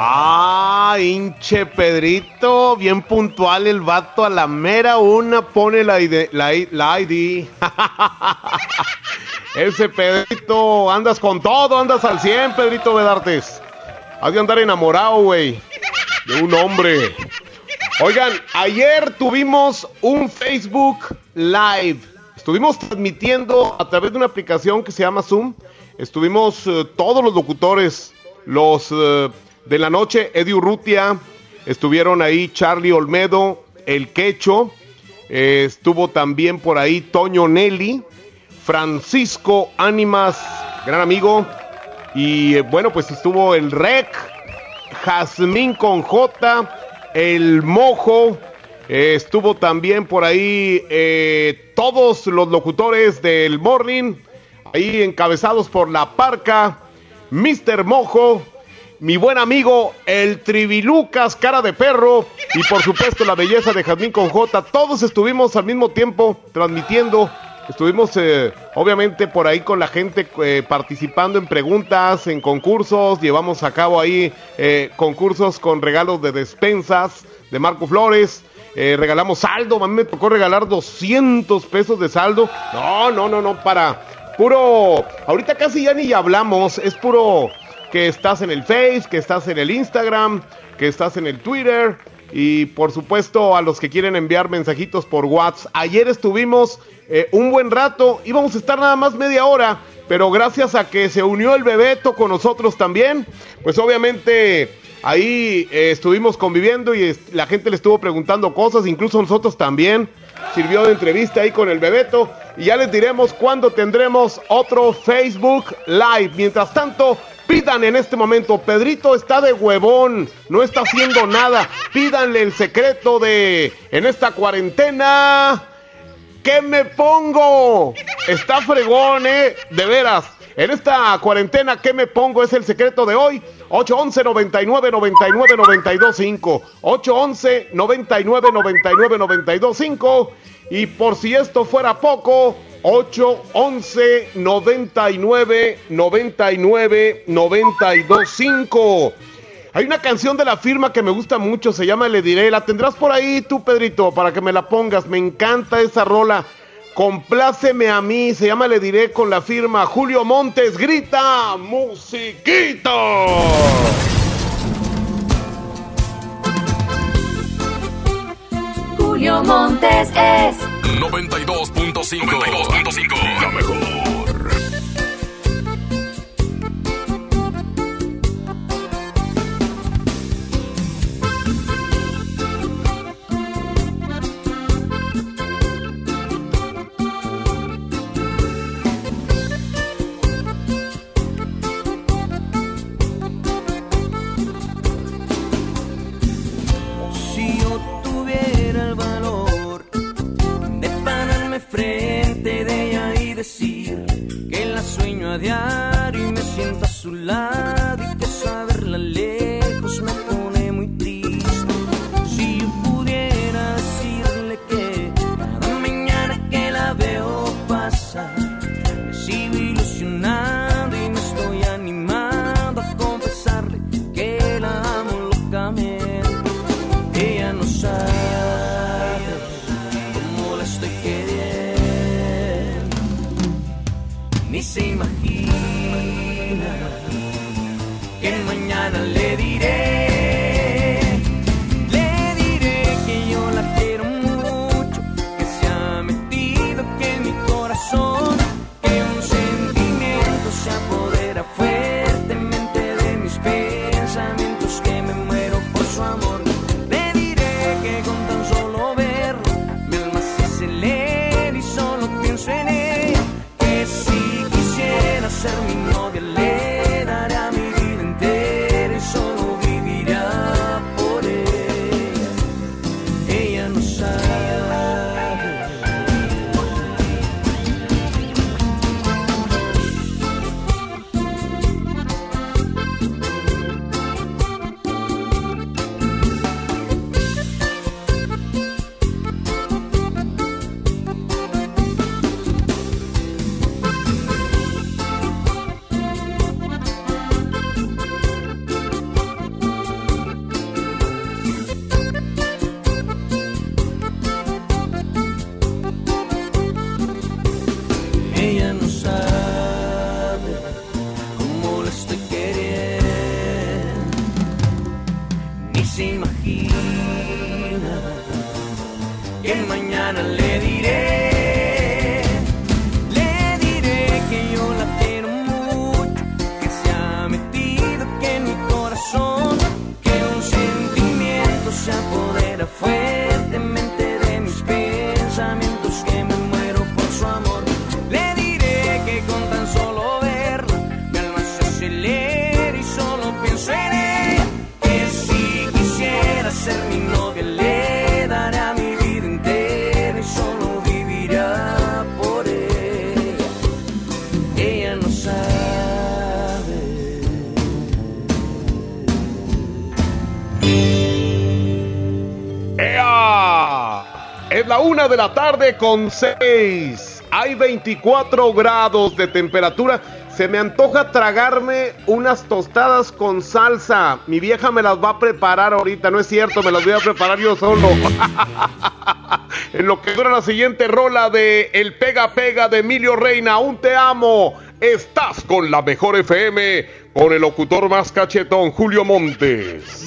Ah, hinche Pedrito, bien puntual el vato a la mera una pone la ID. La, la ID. Ese Pedrito, andas con todo, andas al 100, Pedrito Vedartes. Has de andar enamorado, güey, de un hombre. Oigan, ayer tuvimos un Facebook Live. Estuvimos transmitiendo a través de una aplicación que se llama Zoom. Estuvimos eh, todos los locutores, los eh, de la noche, Eddie Urrutia, estuvieron ahí Charlie Olmedo, El Quecho, eh, estuvo también por ahí Toño Nelly, Francisco Ánimas, gran amigo, y eh, bueno, pues estuvo el Rec, Jazmín con J, El Mojo, eh, estuvo también por ahí todos los locutores del Morning, ahí encabezados por La Parca, Mr. Mojo, mi buen amigo el Trivilucas, cara de perro, y por supuesto la belleza de Jazmín con J. Todos estuvimos al mismo tiempo transmitiendo. Estuvimos eh, obviamente por ahí con la gente eh, participando en preguntas, en concursos. Llevamos a cabo ahí eh, concursos con regalos de despensas de Marco Flores. Eh, regalamos saldo, a mí me tocó regalar 200 pesos de saldo. No, no, no, no, para puro... Ahorita casi ya ni hablamos, es puro que estás en el Face, que estás en el Instagram, que estás en el Twitter y por supuesto a los que quieren enviar mensajitos por WhatsApp. Ayer estuvimos eh, un buen rato, íbamos a estar nada más media hora, pero gracias a que se unió el Bebeto con nosotros también, pues obviamente ahí eh, estuvimos conviviendo y la gente le estuvo preguntando cosas, incluso nosotros también. Sirvió de entrevista ahí con el Bebeto y ya les diremos cuándo tendremos otro Facebook Live. Mientras tanto, pidan en este momento, Pedrito está de huevón, no está haciendo nada. Pídanle el secreto de en esta cuarentena. ¿Qué me pongo? Está fregón, ¿eh? De veras. En esta cuarentena, ¿qué me pongo? Es el secreto de hoy. 811 99 99 92 5. 811 99 99 92 5. Y por si esto fuera poco, 811 99 99 92 5. Hay una canción de la firma que me gusta mucho, se llama Le Diré. La tendrás por ahí tú, Pedrito, para que me la pongas. Me encanta esa rola. Compláceme a mí, se llama Le Diré con la firma Julio Montes. Grita, musiquito. Julio Montes es 92.5. 92.5. La mejor. Y me siento a su lado y que saberla lejos me la tarde con seis. Hay 24 grados de temperatura. Se me antoja tragarme unas tostadas con salsa. Mi vieja me las va a preparar ahorita. No es cierto, me las voy a preparar yo solo. en lo que dura la siguiente rola de El Pega Pega de Emilio Reina. Aún te amo. Estás con la mejor FM. Con el locutor más cachetón, Julio Montes.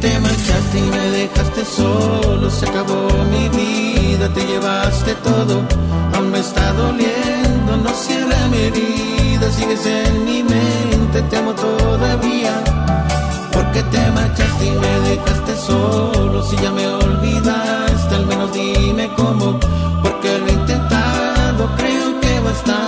Te marchaste y me dejaste solo, se acabó mi vida, te llevaste todo, aún me está doliendo, no cierra mi herida, sigues en mi mente, te amo todavía. Porque te marchaste y me dejaste solo, si ya me olvidaste, al menos dime cómo, porque lo he intentado, creo que bastante,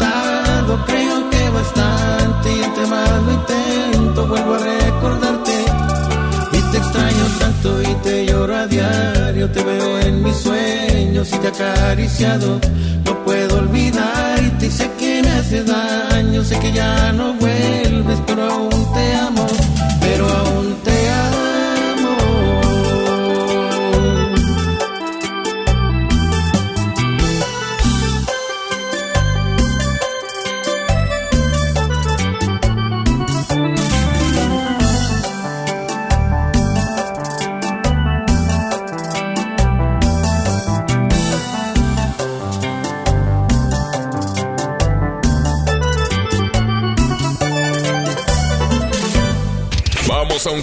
y te he acariciado. No puedo olvidarte y sé que me hace daño, sé que ya no vuelves, pero aún te amo, pero aún te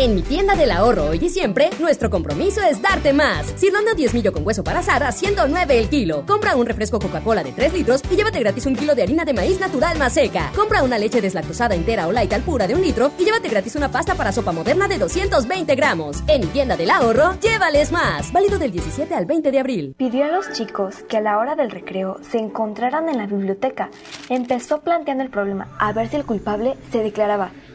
En mi tienda del ahorro hoy y siempre, nuestro compromiso es darte más. Cirlando 10 millo con hueso para asar a 109 el kilo. Compra un refresco Coca-Cola de 3 litros y llévate gratis un kilo de harina de maíz natural más seca. Compra una leche deslactosada entera o light al pura de un litro y llévate gratis una pasta para sopa moderna de 220 gramos. En mi tienda del ahorro, llévales más. Válido del 17 al 20 de abril. Pidió a los chicos que a la hora del recreo se encontraran en la biblioteca. Empezó planteando el problema a ver si el culpable se declaraba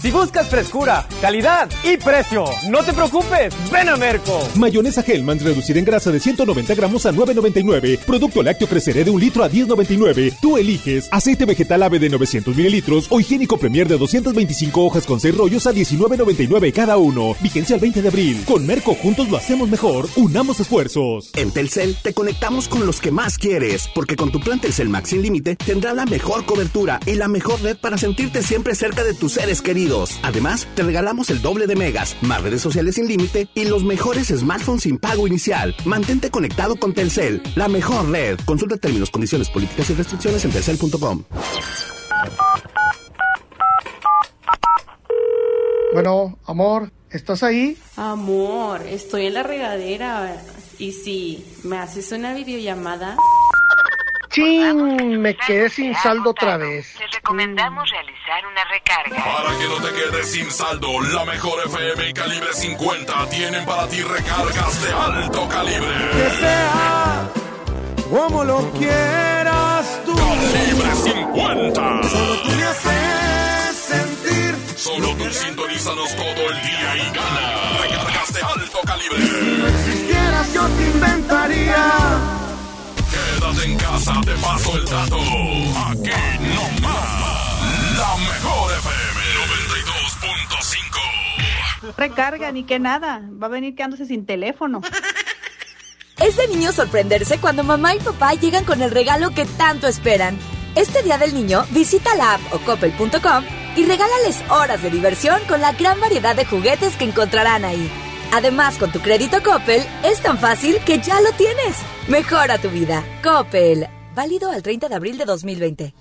Si buscas frescura, calidad y precio, no te preocupes, ven a Merco. Mayonesa Hellmann's reducida en grasa de 190 gramos a 9.99. Producto lácteo creceré de un litro a 10.99. Tú eliges aceite vegetal ave de 900 mililitros o higiénico Premier de 225 hojas con 6 rollos a 19.99 cada uno. Vigencia el 20 de abril. Con Merco juntos lo hacemos mejor. Unamos esfuerzos. En Telcel te conectamos con los que más quieres, porque con tu plan Telcel Max sin límite tendrás la mejor cobertura y la mejor red para sentirte siempre cerca de tus seres queridos. Además, te regalamos el doble de megas, más redes sociales sin límite y los mejores smartphones sin pago inicial. Mantente conectado con Telcel, la mejor red. Consulta términos, condiciones, políticas y restricciones en telcel.com. Bueno, amor, ¿estás ahí? Amor, estoy en la regadera. Y si me haces una videollamada. ¡Chin! Me quedé sin saldo otra vez. Te recomendamos realizar una recarga. Para que no te quedes sin saldo, la mejor FM y calibre 50 tienen para ti recargas de alto calibre. Que sea como lo quieras tú. Calibre 50. Solo tú me haces sentir. Solo tú sintonízanos todo el día y gana. Recargas de alto calibre. Si no existieras, yo te inventaría. Quédate en casa, te paso el dato. Aquí no más. La mejor FM 92.5. Recarga ni que nada. Va a venir quedándose sin teléfono. Es de niño sorprenderse cuando mamá y papá llegan con el regalo que tanto esperan. Este día del niño, visita la app o coppel.com y regálales horas de diversión con la gran variedad de juguetes que encontrarán ahí. Además, con tu crédito Coppel, es tan fácil que ya lo tienes. Mejora tu vida. Coppel. Válido al 30 de abril de 2020.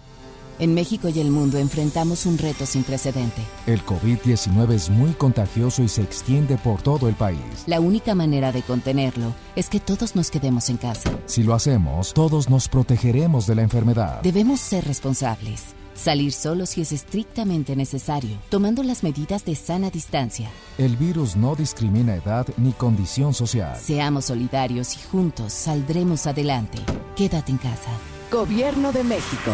En México y el mundo enfrentamos un reto sin precedente. El COVID-19 es muy contagioso y se extiende por todo el país. La única manera de contenerlo es que todos nos quedemos en casa. Si lo hacemos, todos nos protegeremos de la enfermedad. Debemos ser responsables. Salir solo si es estrictamente necesario, tomando las medidas de sana distancia. El virus no discrimina edad ni condición social. Seamos solidarios y juntos saldremos adelante. Quédate en casa. Gobierno de México.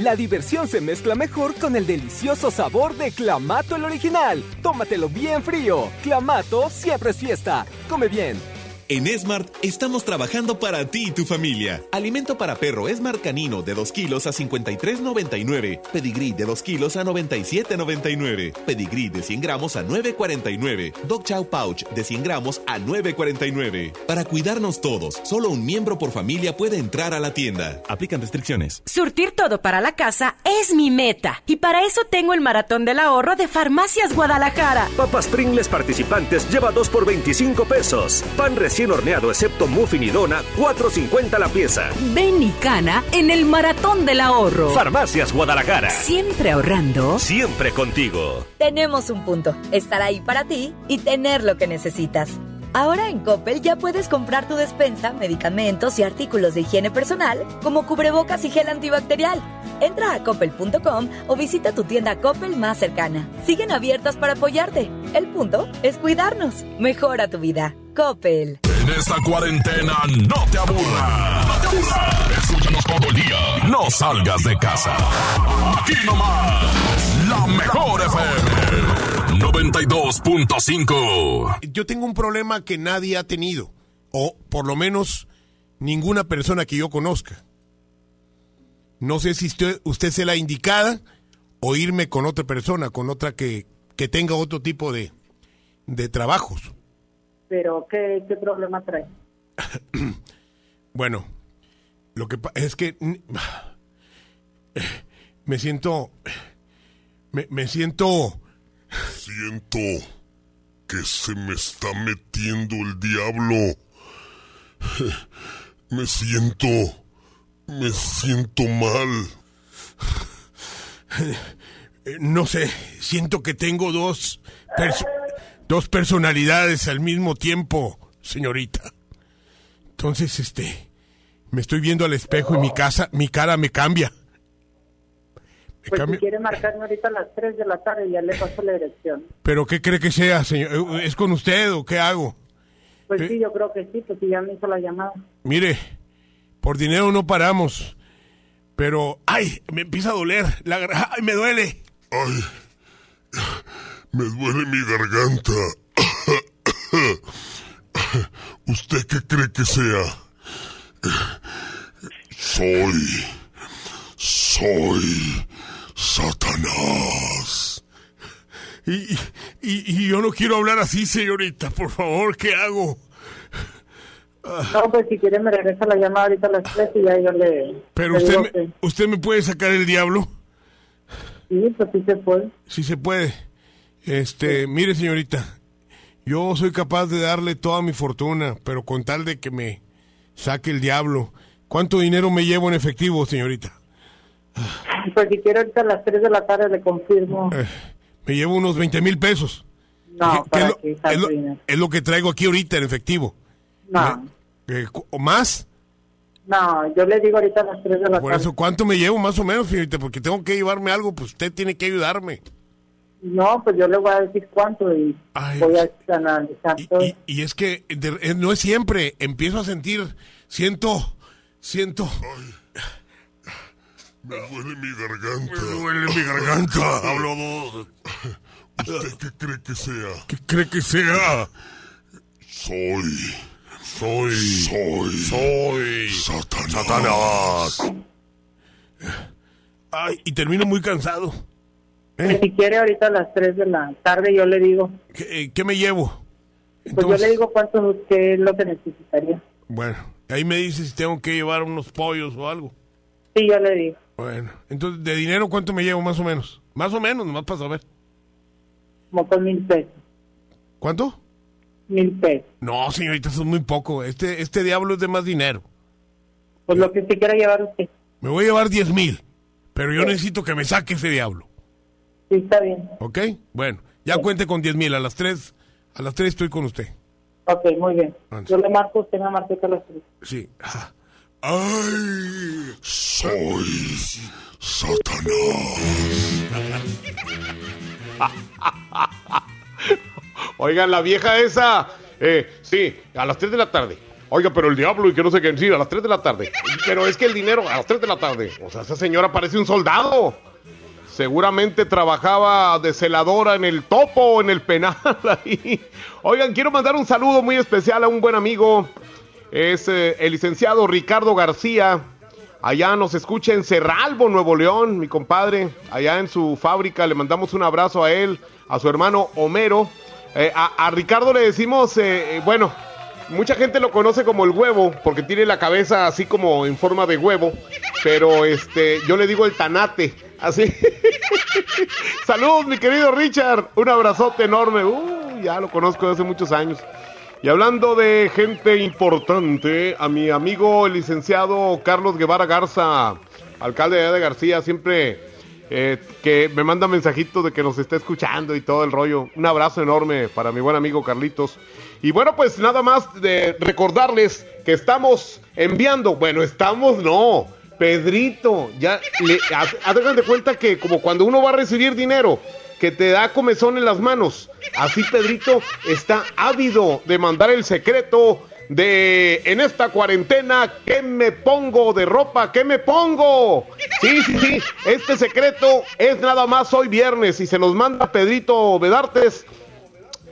La diversión se mezcla mejor con el delicioso sabor de Clamato el original. Tómatelo bien frío. Clamato siempre es fiesta. Come bien. En Smart estamos trabajando para ti y tu familia. Alimento para perro Smart Canino de 2 kilos a 53.99. Pedigrí de 2 kilos a 97.99. Pedigrí de 100 gramos a 9.49. Dog Chow Pouch de 100 gramos a 9.49. Para cuidarnos todos, solo un miembro por familia puede entrar a la tienda. Aplican restricciones. Surtir todo para la casa es mi meta. Y para eso tengo el maratón del ahorro de Farmacias Guadalajara. Papas Pringles participantes lleva 2 por 25 pesos. Pan recién horneado excepto muffin y dona, 4.50 la pieza. Ven y cana en el maratón del ahorro. Farmacias Guadalajara. Siempre ahorrando. Siempre contigo. Tenemos un punto. Estar ahí para ti y tener lo que necesitas. Ahora en Coppel ya puedes comprar tu despensa, medicamentos y artículos de higiene personal, como cubrebocas y gel antibacterial. Entra a coppel.com o visita tu tienda Coppel más cercana. Siguen abiertas para apoyarte. El punto es cuidarnos. Mejora tu vida. Coppel. En esta cuarentena no te aburras. No te aburras. Escúchanos todo el día. No salgas de casa. Aquí nomás. La mejor FM. 92.5. Yo tengo un problema que nadie ha tenido. O por lo menos ninguna persona que yo conozca. No sé si usted, usted sea la indicada o irme con otra persona, con otra que, que tenga otro tipo de, de trabajos. Pero, ¿qué, qué problema trae? Bueno, lo que es que me siento, me, me siento, Siento que se me está metiendo el diablo. Me siento... Me siento mal. eh, no sé, siento que tengo dos, perso- dos personalidades al mismo tiempo, señorita. Entonces, este, me estoy viendo al espejo y mi casa, mi cara me cambia. Me Pues cambia. si quiere marcarme ahorita a las 3 de la tarde, ya le paso la dirección. Pero ¿qué cree que sea, señor? ¿Es con usted o qué hago? Pues Eh. sí, yo creo que sí, pues si ya me hizo la llamada. Mire, por dinero no paramos. Pero, ay, me empieza a doler. La, ay, me duele. Ay, me duele mi garganta. ¿Usted qué cree que sea? Soy... Soy... Satanás. Y, y, y yo no quiero hablar así, señorita. Por favor, ¿qué hago? No, pues si quiere me regresa la llamada ahorita a las 3 y ya yo le... Pero le usted me, que usted me puede sacar el diablo. Sí, pues sí se puede. Sí se puede. Este, mire, señorita, yo soy capaz de darle toda mi fortuna, pero con tal de que me saque el diablo. ¿Cuánto dinero me llevo en efectivo, señorita? Pues si quiere ahorita a las 3 de la tarde le confirmo. Eh, me llevo unos 20 mil pesos. No, ¿Qué- qué para es, lo, que es lo- dinero. es lo que traigo aquí ahorita en efectivo. No, Eh, ¿O más? no, yo le digo ahorita a las 3 de la Por tarde. eso, ¿cuánto me llevo más o menos, señorita? Porque tengo que llevarme algo, pues usted tiene que ayudarme. No, pues yo le voy a decir cuánto y voy a analizar todo. Y es que de- eh, no es siempre. Empiezo a sentir, siento, siento. Me duele mi garganta. Me duele mi garganta. Hablo dos. ¿Usted qué cree que sea? ¿Qué cree que sea? Soy... Soy... Soy... Soy... Satanás. Satanás. Ay, y termino muy cansado. Pues si quiere ahorita a las 3 de la tarde yo le digo. ¿Qué, eh, qué me llevo? Pues yo le digo cuánto es lo que necesitaría. Bueno, ahí me dice si tengo que llevar unos pollos o algo. Sí, yo le digo. Bueno, entonces, ¿de dinero cuánto me llevo más o menos? Más o menos, nomás para saber. Como con mil pesos. ¿Cuánto? Mil pesos. No, señorita, eso es muy poco. Este, este diablo es de más dinero. Pues lo que se quiera llevar usted. Me voy a llevar 10 mil, pero yo necesito que me saque ese diablo. Sí, está bien. ¿Ok? Bueno, ya cuente con 10 mil. A las 3, a las 3 estoy con usted. Ok, muy bien. Yo le marco, usted me marca a las 3. Sí. ¡Ay! Soy Satanás. Oigan, la vieja esa. Eh, sí, a las 3 de la tarde. Oiga, pero el diablo y que no sé qué, sí, a las 3 de la tarde. Pero es que el dinero a las 3 de la tarde. O sea, esa señora parece un soldado. Seguramente trabajaba de celadora en el topo o en el penal ahí. Oigan, quiero mandar un saludo muy especial a un buen amigo. Es eh, el licenciado Ricardo García. Allá nos escucha en Cerralbo, Nuevo León, mi compadre. Allá en su fábrica le mandamos un abrazo a él, a su hermano Homero. Eh, a, Ricardo le decimos, eh, bueno, mucha gente lo conoce como el huevo, porque tiene la cabeza así como en forma de huevo, pero este, yo le digo el tanate, así. Saludos, mi querido Richard, un abrazote enorme, uh, ya lo conozco desde hace muchos años. Y hablando de gente importante, a mi amigo el licenciado Carlos Guevara Garza, alcalde de, García, siempre eh, que me manda mensajitos de que nos está escuchando y todo el rollo. Un abrazo enorme para mi buen amigo Carlitos. Y bueno, pues nada más de recordarles que estamos enviando, bueno, estamos no, Pedrito, ya le hagan de cuenta que como cuando uno va a recibir dinero, que te da comezón en las manos, así Pedrito está ávido de mandar el secreto de en esta cuarentena, ¿qué me pongo de ropa? ¿Qué me pongo? Sí, sí, sí, este secreto es nada más hoy viernes y se los manda Pedrito Bedartes.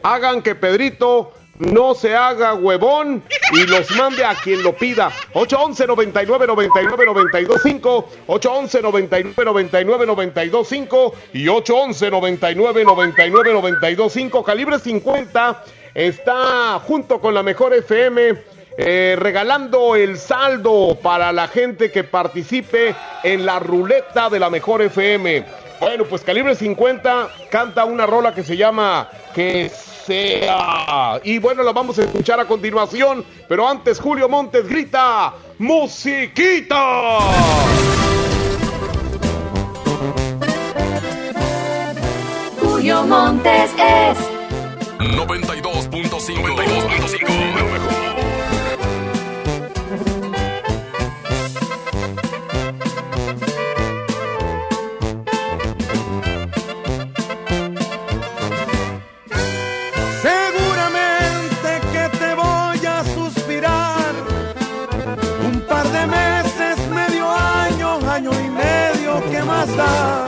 Hagan que Pedrito no se haga huevón y los mande a quien lo pida. 811 99 99 92 5, 811 99 99 92 5 y 811 99 99 92 5. Calibre 50 está junto con la mejor FM eh, regalando el saldo para la gente que participe en la ruleta de la mejor FM. Bueno, pues Calibre 50 canta una rola que se llama Que sea. Y bueno, la vamos a escuchar a continuación, pero antes Julio Montes grita ¡Musiquita! Julio Montes es 92.5. 92.5. ¿qué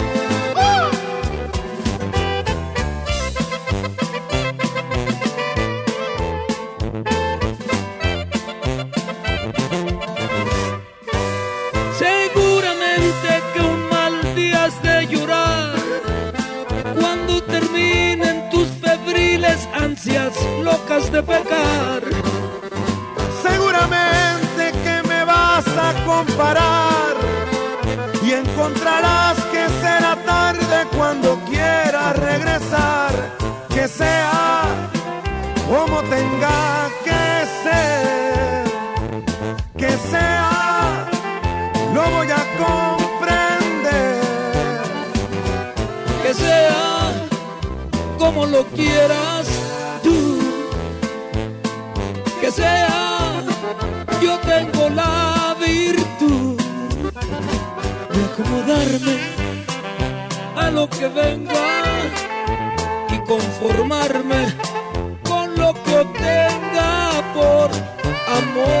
Quieras tú. Que sea, yo tengo la virtud de acomodarme a lo que venga y conformarme con lo que obtenga por amor.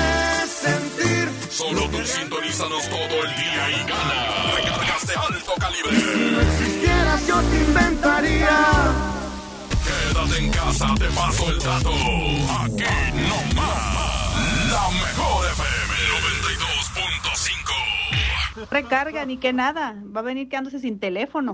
Solo tú sintonízanos todo el día y gana. Recargas de alto calibre. Si no existieras, yo te inventaría. Quédate en casa, te paso el dato. Aquí no más. La mejor FM 92.5. Recarga, ni que nada. Va a venir quedándose sin teléfono.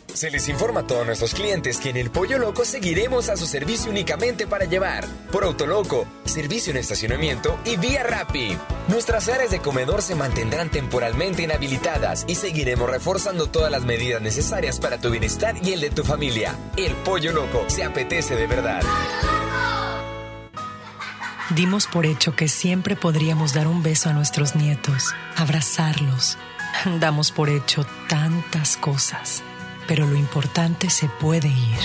Se les informa a todos nuestros clientes que en el Pollo Loco seguiremos a su servicio únicamente para llevar, por Autoloco, servicio en estacionamiento y vía Rappi. Nuestras áreas de comedor se mantendrán temporalmente inhabilitadas y seguiremos reforzando todas las medidas necesarias para tu bienestar y el de tu familia. El Pollo Loco se apetece de verdad. Dimos por hecho que siempre podríamos dar un beso a nuestros nietos, abrazarlos. Damos por hecho tantas cosas, pero lo importante se puede ir,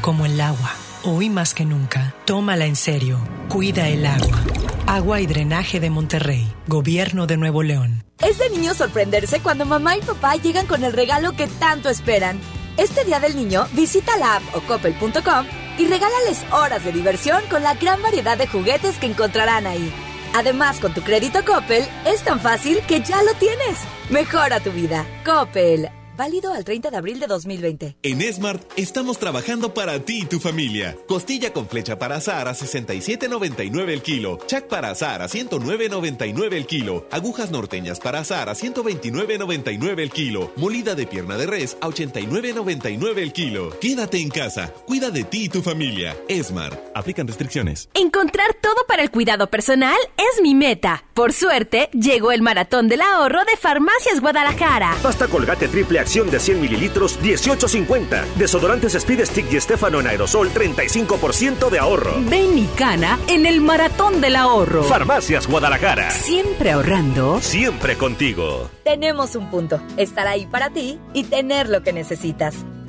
como el agua. Hoy más que nunca, tómala en serio, cuida el agua. Agua y Drenaje de Monterrey, Gobierno de Nuevo León. Es de niño sorprenderse cuando mamá y papá llegan con el regalo que tanto esperan. Este Día del Niño, visita la app o coppel.com y regálales horas de diversión con la gran variedad de juguetes que encontrarán ahí. Además, con tu crédito Coppel, es tan fácil que ya lo tienes. Mejora tu vida. Coppel. Válido al 30 de abril de 2020. En Smart estamos trabajando para ti y tu familia. Costilla con flecha para azar a 67.99 el kilo. Chac para azar a 109.99 el kilo. Agujas norteñas para azar a 129.99 el kilo. Molida de pierna de res a 89.99 el kilo. Quédate en casa. Cuida de ti y tu familia. Smart. Aplican restricciones. Encontrar todo para el cuidado personal es mi meta. Por suerte, llegó el maratón del ahorro de Farmacias Guadalajara. Pasta Colgate triple acción de 100 mililitros, 18.50. Desodorantes Speed Stick y Estefano en aerosol, 35% de ahorro. Ven y cana en el maratón del ahorro. Farmacias Guadalajara. Siempre ahorrando. Siempre contigo. Tenemos un punto, estar ahí para ti y tener lo que necesitas.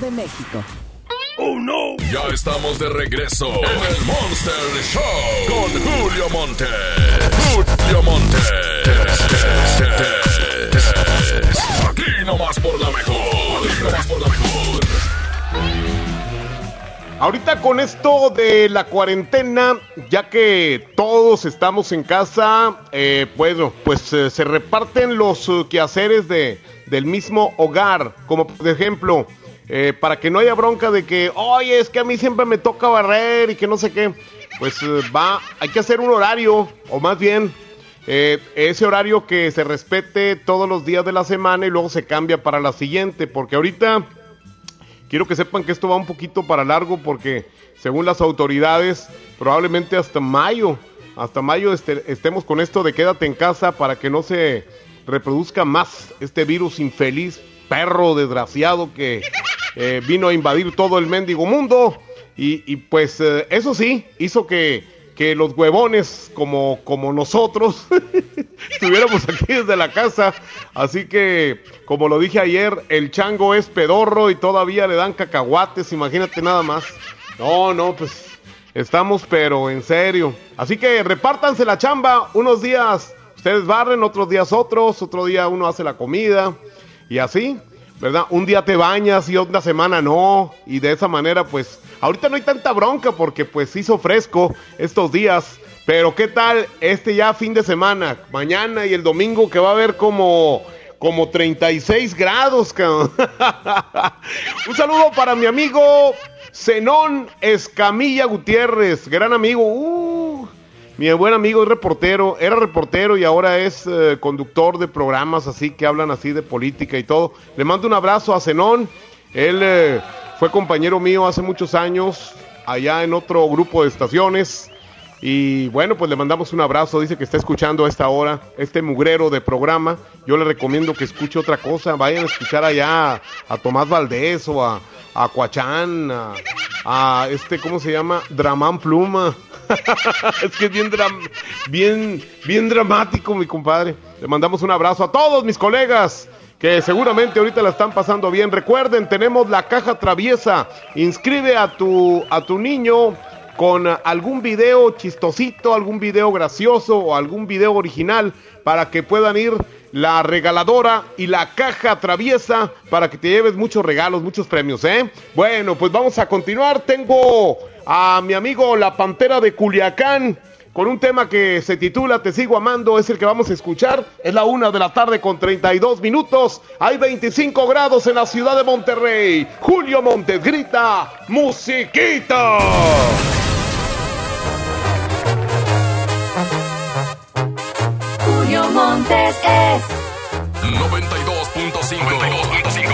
de México. Oh no. Ya estamos de regreso en el Monster Show con Julio Monte. Julio Monte. Aquí nomás por la mejor. Aquí nomás por la mejor. Ahorita con esto de la cuarentena, ya que todos estamos en casa, eh, bueno, pues eh, se reparten los uh, quehaceres de, del mismo hogar, como por ejemplo, eh, para que no haya bronca de que, oye, es que a mí siempre me toca barrer y que no sé qué, pues eh, va, hay que hacer un horario, o más bien, eh, ese horario que se respete todos los días de la semana y luego se cambia para la siguiente, porque ahorita quiero que sepan que esto va un poquito para largo porque según las autoridades probablemente hasta mayo, hasta mayo este- estemos con esto de quédate en casa para que no se reproduzca más este virus infeliz, perro desgraciado que eh, vino a invadir todo el mendigo mundo y, y, pues eh, eso sí hizo que, que los huevones como, como nosotros estuviéramos aquí desde la casa. Así que, como lo dije ayer, el chango es pedorro y todavía le dan cacahuates, imagínate nada más. No, no, pues estamos pero en serio. Así que repártanse la chamba unos días. Ustedes barren, otros días otros, otro día uno hace la comida y así, ¿verdad? Un día te bañas y otra semana no. Y de esa manera, pues, ahorita no hay tanta bronca porque pues hizo fresco estos días. Pero qué tal este ya fin de semana, mañana y el domingo que va a haber como como 36 grados, cabrón. Un saludo para mi amigo Zenón Escamilla Gutiérrez, gran amigo. Uh, mi buen amigo es reportero, era reportero y ahora es eh, conductor de programas así que hablan así de política y todo. Le mando un abrazo a Zenón. Él eh, fue compañero mío hace muchos años allá en otro grupo de estaciones. Y bueno, pues le mandamos un abrazo. Dice que está escuchando a esta hora este mugrero de programa. Yo le recomiendo que escuche otra cosa. Vayan a escuchar allá a, Tomás Valdés o a, a Cuachán, a, a este, ¿cómo se llama? Dramán Pluma. es que es bien, bien, bien dramático, mi compadre. Le mandamos un abrazo a todos mis colegas que seguramente ahorita la están pasando bien. Recuerden, tenemos la caja traviesa. Inscribe a tu, a tu niño con algún video chistosito, algún video gracioso o algún video original para que puedan ir la regaladora y la caja traviesa para que te lleves muchos regalos, muchos premios, ¿eh? Bueno, pues vamos a continuar. Tengo a mi amigo La Pantera de Culiacán con un tema que se titula Te sigo amando, es el que vamos a escuchar. Es la una de la tarde con 32 minutos. Hay 25 grados en la ciudad de Monterrey. Julio Montes grita, musiquita. Julio Montes es 92.5. 92.5.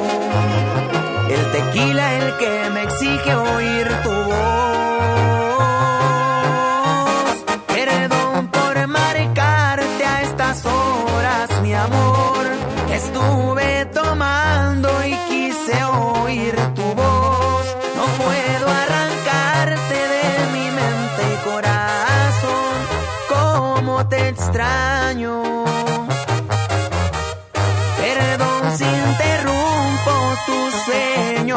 El tequila el que me exige oír tu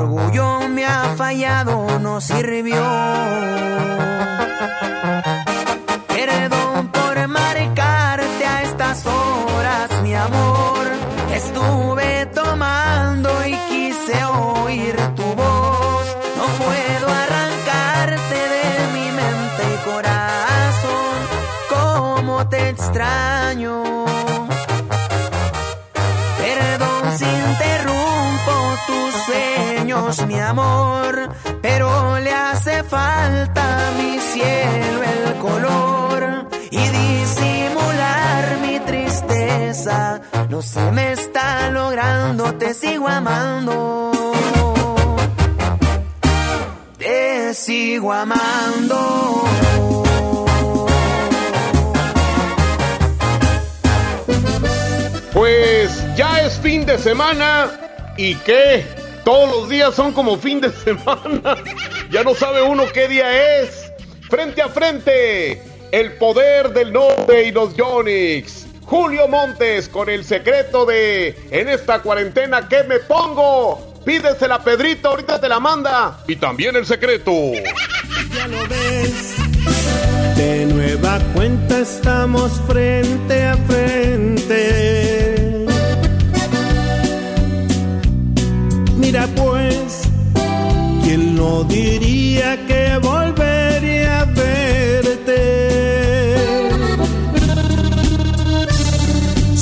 Orgullo me ha fallado, no sirvió. Perdón por marcarte a estas horas, mi amor. Estuve tomando y quise oír tu voz. No puedo arrancarte de mi mente y corazón. Cómo te extraño. Se me está logrando, te sigo amando. Te sigo amando. Pues ya es fin de semana y qué, todos los días son como fin de semana. Ya no sabe uno qué día es. Frente a frente, el poder del norte y los Yonix. Julio Montes con el secreto de en esta cuarentena ¿qué me pongo? Pídesela Pedrito, ahorita te la manda. Y también el secreto. Ya lo. De nueva cuenta estamos frente a frente. Mira pues, ¿quién no diría que volvería a verte?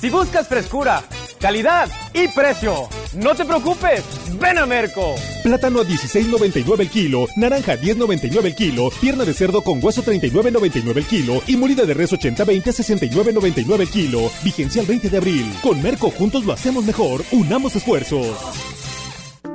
Si buscas frescura, calidad y precio, no te preocupes, ven a Merco. Plátano a 16.99 el kilo, naranja a 10.99 el kilo, pierna de cerdo con hueso 39.99 el kilo y molida de res 80-20 69.99 el kilo. Vigencia el 20 de abril. Con Merco juntos lo hacemos mejor. Unamos esfuerzos.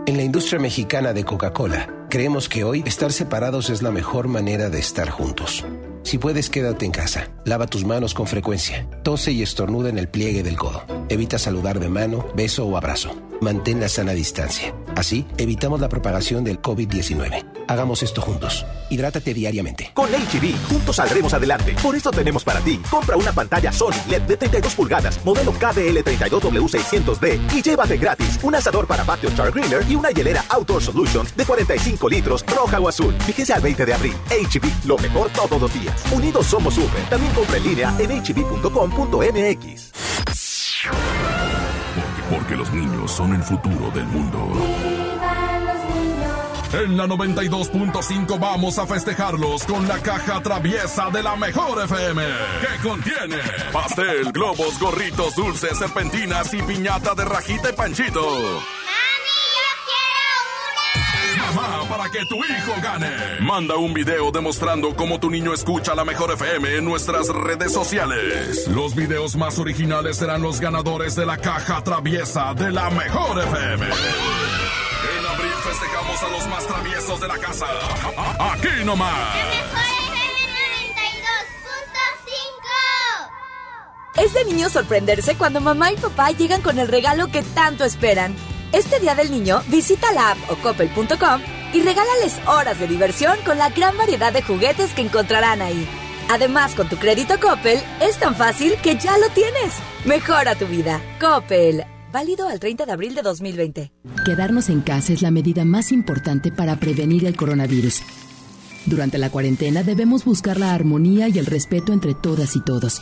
En la industria mexicana de Coca-Cola, creemos que hoy estar separados es la mejor manera de estar juntos. Si puedes, quédate en casa. Lava tus manos con frecuencia. Tose y estornuda en el pliegue del codo. Evita saludar de mano, beso o abrazo. Mantén la sana distancia. Así, evitamos la propagación del COVID-19. Hagamos esto juntos. Hidrátate diariamente. Con HB, juntos saldremos adelante. Por eso tenemos para ti. Compra una pantalla Sony LED de 32 pulgadas, modelo KDL32W600D y llévate gratis un asador para patio Char Greener y una hielera Outdoor Solutions de 45 litros, roja o azul. Fíjese al 20 de abril. HB, lo mejor todos los días. Unidos somos super. También compra en línea en hb.com.mx. Porque los niños son el futuro del mundo. En la 92.5 vamos a festejarlos con la caja traviesa de la mejor FM, que contiene pastel, globos, gorritos, dulces, serpentinas y piñata de rajita y panchito. Mamá, para que tu hijo gane. Manda un video demostrando cómo tu niño escucha la mejor FM en nuestras redes sociales. Los videos más originales serán los ganadores de la caja traviesa de la mejor FM. En abril festejamos a los más traviesos de la casa. Aquí nomás. Es de niño sorprenderse cuando mamá y papá llegan con el regalo que tanto esperan. Este Día del Niño, visita la app o coppel.com y regálales horas de diversión con la gran variedad de juguetes que encontrarán ahí. Además, con tu crédito Coppel, es tan fácil que ya lo tienes. Mejora tu vida. Coppel. Válido al 30 de abril de 2020. Quedarnos en casa es la medida más importante para prevenir el coronavirus. Durante la cuarentena debemos buscar la armonía y el respeto entre todas y todos.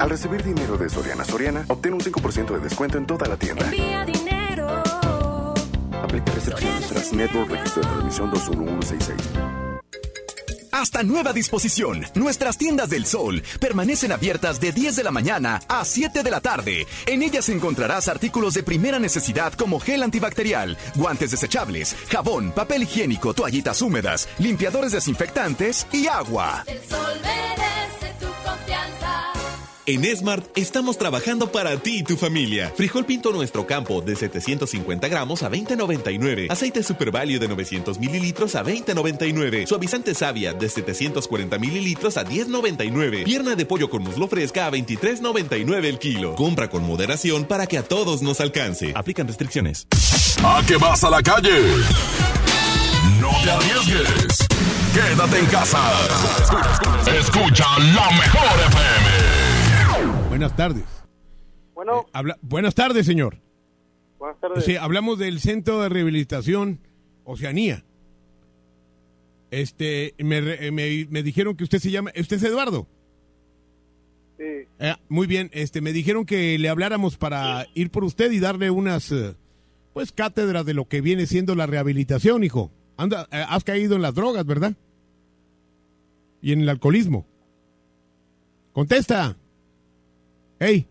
Al recibir dinero de Soriana Soriana, obtén un 5% de descuento en toda la tienda. Envía dinero. Aplica restricciones tras Network Registro de Transmisión 21166. Hasta nueva disposición, nuestras tiendas del sol permanecen abiertas de 10 de la mañana a 7 de la tarde. En ellas encontrarás artículos de primera necesidad como gel antibacterial, guantes desechables, jabón, papel higiénico, toallitas húmedas, limpiadores desinfectantes y agua. El sol merece tu confianza. En Smart estamos trabajando para ti y tu familia. Frijol pinto nuestro campo de 750 gramos a 20.99. Aceite Super Value de 900 mililitros a 20.99. Suavizante Savia de 740 mililitros a 10.99. Pierna de pollo con muslo fresca a 23.99 el kilo. Compra con moderación para que a todos nos alcance. Aplican restricciones. ¿A qué vas a la calle? No te arriesgues. Quédate en casa. Escucha la mejor FM. Buenas tardes. Bueno. Eh, habla- buenas tardes, señor. Buenas tardes. Sí, hablamos del Centro de Rehabilitación Oceanía. Este, me, re- me, me dijeron que usted se llama, ¿usted es Eduardo? Sí. Eh, muy bien, este, me dijeron que le habláramos para ir por usted y darle unas, eh, pues, cátedras de lo que viene siendo la rehabilitación, hijo. Anda, eh, has caído en las drogas, ¿verdad? Y en el alcoholismo. Contesta. Hey,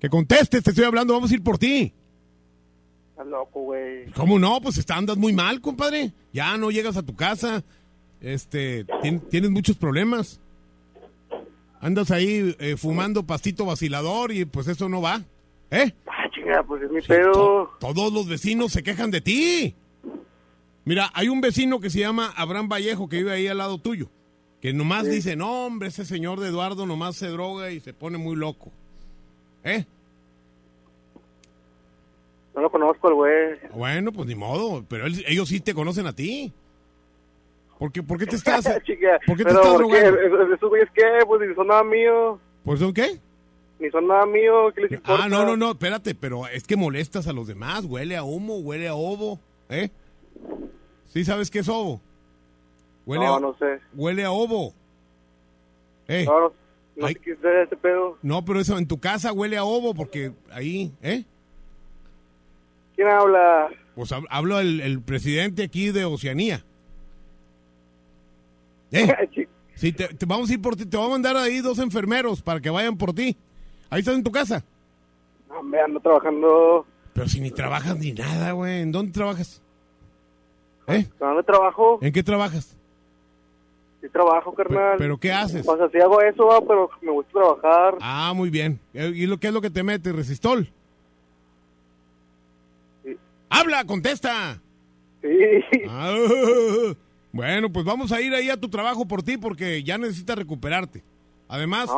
que contestes, te estoy hablando, vamos a ir por ti. Estás loco, güey. ¿Cómo no? Pues está, andas muy mal, compadre. Ya no llegas a tu casa. Este, tien- tienes muchos problemas. Andas ahí eh, fumando pastito vacilador y pues eso no va. ¿Eh? Ah, chinga, pues es mi pedo. Todos los vecinos se quejan de ti. Mira, hay un vecino que se llama Abraham Vallejo que vive ahí al lado tuyo. Que nomás dice, no, hombre, ese señor de Eduardo nomás se droga y se pone muy loco. ¿Eh? No lo conozco el güey. Bueno, pues ni modo, pero él- ellos sí te conocen a ti. ¿Por qué, por qué te estás, Chica, ¿por qué te estás drogando? ¿Es- ¿Esos güeyes qué? Pues ni son nada mío. ¿Pues son qué? Ni son nada mío. ¿Qué les importa? Ah, no, no, no, espérate, pero es que molestas a los demás. Huele a humo, huele a ovo, ¿eh? ¿Sí sabes qué es ovo? Huele No, a, no sé. Huele a ovo. ¿Eh? No, no, no sé qué es ese pedo. No, pero eso en tu casa huele a ovo porque ahí, ¿eh? ¿Quién habla? Pues hab- hablo el, el presidente aquí de Oceanía. ¿Eh? Sí, te, te vamos a ir por ti. Te voy a mandar ahí dos enfermeros para que vayan por ti. Ahí estás en tu casa. No, me ando trabajando. Pero si ni trabajas ni nada, güey. ¿En dónde trabajas? ¿Eh? ¿Dónde trabajo? ¿En qué trabajas? Sí trabajo, carnal. ¿Pero qué haces? O sea, sí hago eso, va, pero me gusta trabajar. Ah, muy bien. Eh, ¿Y lo qué es lo que te mete? ¿Resistol? ¡Habla! ¡Contesta! Sí. Ah, bueno, pues vamos a ir ahí a tu trabajo por ti porque ya necesitas recuperarte. Además,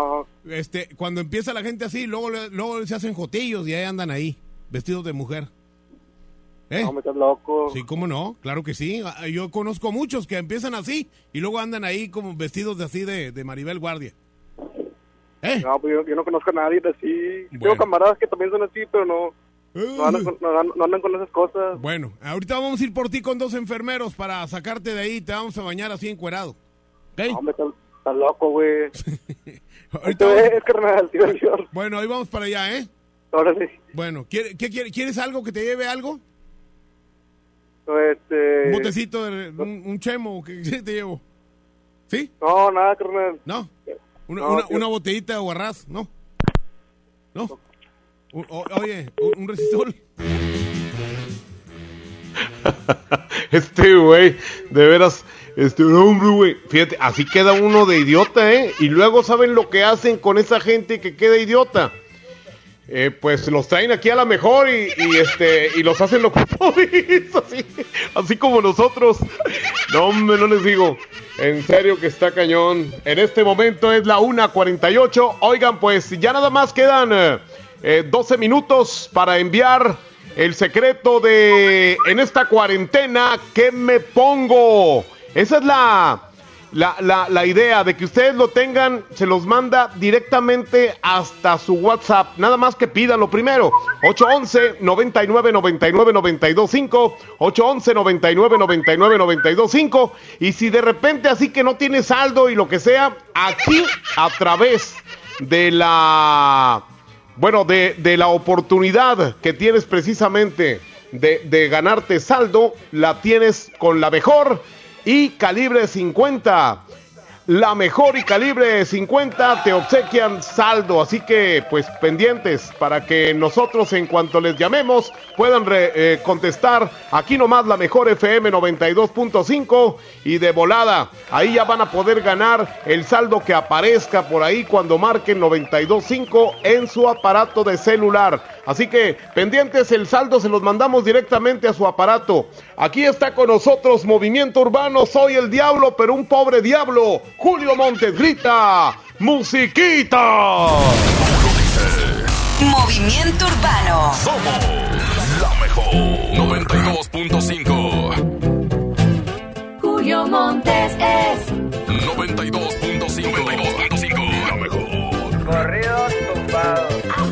este, cuando empieza la gente así, luego, le- luego se hacen jotillos y ahí andan ahí, vestidos de mujer. ¿Eh? No, me estás loco. Sí, ¿cómo no? Claro que sí. Ah, Yo conozco muchos que empiezan así y luego andan ahí como vestidos de así de, de Maribel Guardia. ¿Eh? No, pues yo, yo no conozco a nadie de así. Tengo camaradas que también son así, pero no, no, andan con, no, no andan con esas cosas. Bueno, ahorita vamos a ir por ti con dos enfermeros para sacarte de ahí. Te vamos a bañar así encuerado. ¿Ok? No, me estás, loco, güey. Ahorita vamos- ves, carnal, diversión. Bueno, ahí vamos para allá, ¿eh? Órale. Bueno, ¿quiere- qué quiere- ¿quieres algo que te lleve algo? Este... Un botecito, de, un, un chemo, ¿qué, qué te llevo? ¿Sí? No, nada, carnal. ¿No? Una, No, una, una botellita de guarraz, ¿no? ¿No? O- o- oye, un, un resistol. Este güey, de veras, este hombre, güey. Fíjate, así queda uno de idiota, ¿eh? Y luego saben lo que hacen con esa gente que queda idiota. Eh, pues los traen aquí a la mejor y, este y los hacen locutores, así, así como nosotros. No, no les digo. En serio que está cañón. En este momento es la 1.48. Oigan, pues ya nada más quedan eh, eh, 12 minutos para enviar el secreto de en esta cuarentena, ¿qué me pongo? Esa es la, la, la, la idea de que ustedes lo tengan, se los manda directamente hasta su WhatsApp. Nada más que pídanlo primero. 811 99 99 925 811 99 99 925 y si de repente así que no tiene saldo y lo que sea, aquí a través de la bueno, de, de la oportunidad que tienes precisamente de, de ganarte saldo, la tienes con la mejor y calibre 50. La mejor y calibre 50 te obsequian saldo, así que pues pendientes para que nosotros en cuanto les llamemos puedan eh, contestar aquí nomás la mejor FM 92.5 y de volada, ahí ya van a poder ganar el saldo que aparezca por ahí cuando marquen 92.5 en su aparato de celular. Así que pendientes, el saldo se los mandamos directamente a su aparato. Aquí está con nosotros Movimiento Urbano, soy el diablo, pero un pobre diablo. Julio Montes grita, musiquita. Movimiento Urbano. Somos la mejor 92.5. Julio Montes es 92.5. 92.5. La mejor. Corridos tumbados.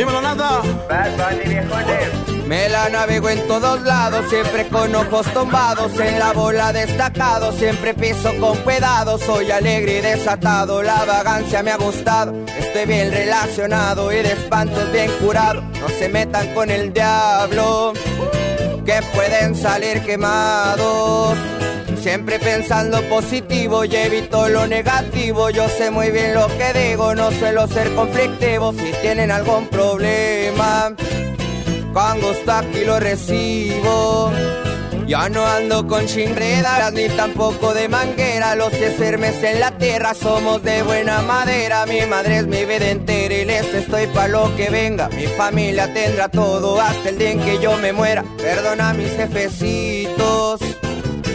Dímelo, nada. Me la navego en todos lados, siempre con ojos tombados, en la bola destacado, siempre piso con cuidado, soy alegre y desatado, la vagancia me ha gustado, estoy bien relacionado y de espantos bien curado, no se metan con el diablo, que pueden salir quemados. Siempre pensando positivo y evito lo negativo. Yo sé muy bien lo que digo, no suelo ser conflictivo. Si tienen algún problema, con gusto aquí lo recibo. Ya no ando con chinredas ni tampoco de manguera. Los sermes en la tierra somos de buena madera. Mi madre es mi vida entera y les estoy pa' lo que venga. Mi familia tendrá todo hasta el día en que yo me muera. Perdona a mis jefecitos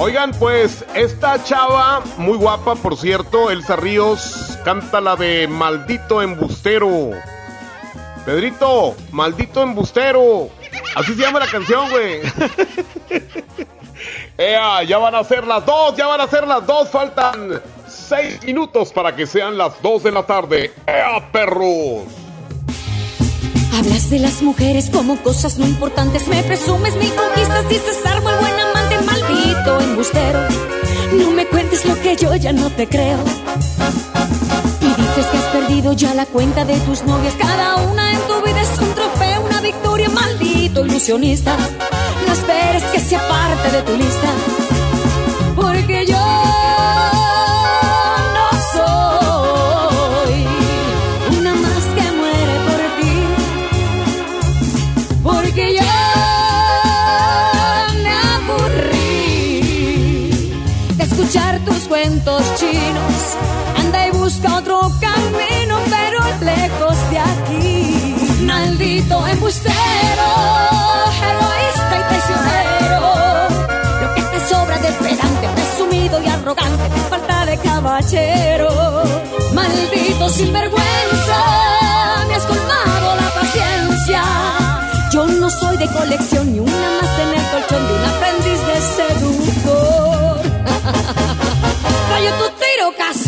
Oigan, pues esta chava, muy guapa por cierto, Elsa Ríos, canta la de Maldito Embustero. Pedrito, Maldito Embustero. Así se llama la canción, güey. Ea, ya van a ser las dos, ya van a ser las dos, faltan seis minutos para que sean las dos de la tarde. ¡Ea, perros! Hablas de las mujeres como cosas no importantes, me presumes mi conquistas, dices armo el buen amante, maldito embustero. No me cuentes lo que yo ya no te creo. Y dices que has perdido ya la cuenta de tus novias, cada una en tu vida es un trofeo, una victoria, maldito ilusionista. No esperes que sea parte de tu lista, porque yo Maldito embustero, egoísta y traicionero. Lo que te sobra de pedante, presumido y arrogante, falta de caballero. Maldito sinvergüenza, me has colmado la paciencia. Yo no soy de colección ni una más en el colchón de un aprendiz de seductor. Rayo tu tiro casado.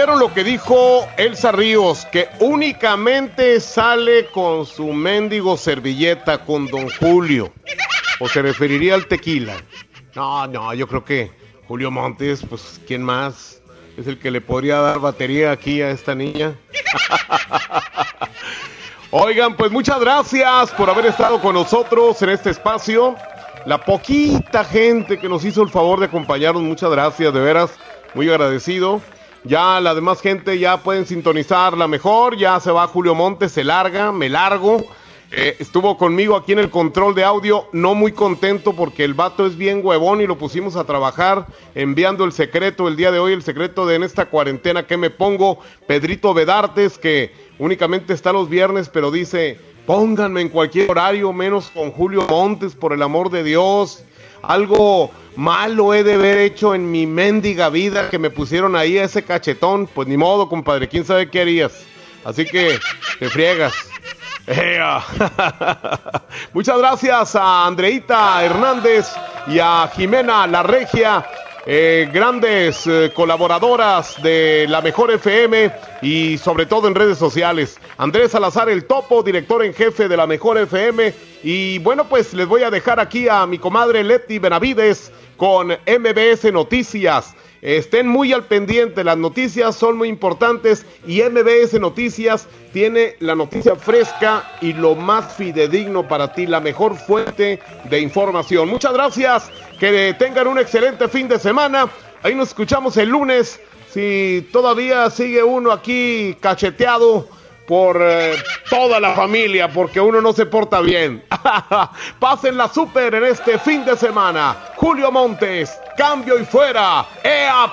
Oyeron lo que dijo Elsa Ríos, que únicamente sale con su mendigo servilleta con Don Julio. ¿O se referiría al tequila? No, no, yo creo que Julio Montes, pues, ¿quién más? Es el que le podría dar batería aquí a esta niña. Oigan, pues muchas gracias por haber estado con nosotros en este espacio. La poquita gente que nos hizo el favor de acompañarnos, muchas gracias, de veras, muy agradecido. Ya la demás gente ya pueden sintonizar la mejor, ya se va Julio Montes, se larga, me largo. Eh, estuvo conmigo aquí en el control de audio, no muy contento porque el vato es bien huevón y lo pusimos a trabajar enviando el secreto el día de hoy, el secreto de en esta cuarentena que me pongo, Pedrito Vedartes, que únicamente está los viernes, pero dice, pónganme en cualquier horario, menos con Julio Montes, por el amor de Dios. Algo malo he de haber hecho en mi mendiga vida que me pusieron ahí ese cachetón. Pues ni modo, compadre, quién sabe qué harías. Así que te friegas. Muchas gracias a Andreita Hernández y a Jimena La Regia, eh, grandes eh, colaboradoras de la Mejor FM y sobre todo en redes sociales. Andrés Salazar el Topo, director en jefe de la Mejor FM. Y bueno, pues les voy a dejar aquí a mi comadre Leti Benavides con MBS Noticias. Estén muy al pendiente, las noticias son muy importantes y MBS Noticias tiene la noticia fresca y lo más fidedigno para ti, la mejor fuente de información. Muchas gracias, que tengan un excelente fin de semana. Ahí nos escuchamos el lunes. Si todavía sigue uno aquí cacheteado por eh, toda la familia, porque uno no se porta bien. Pásenla súper en este fin de semana. Julio Montes, cambio y fuera. ¡Ea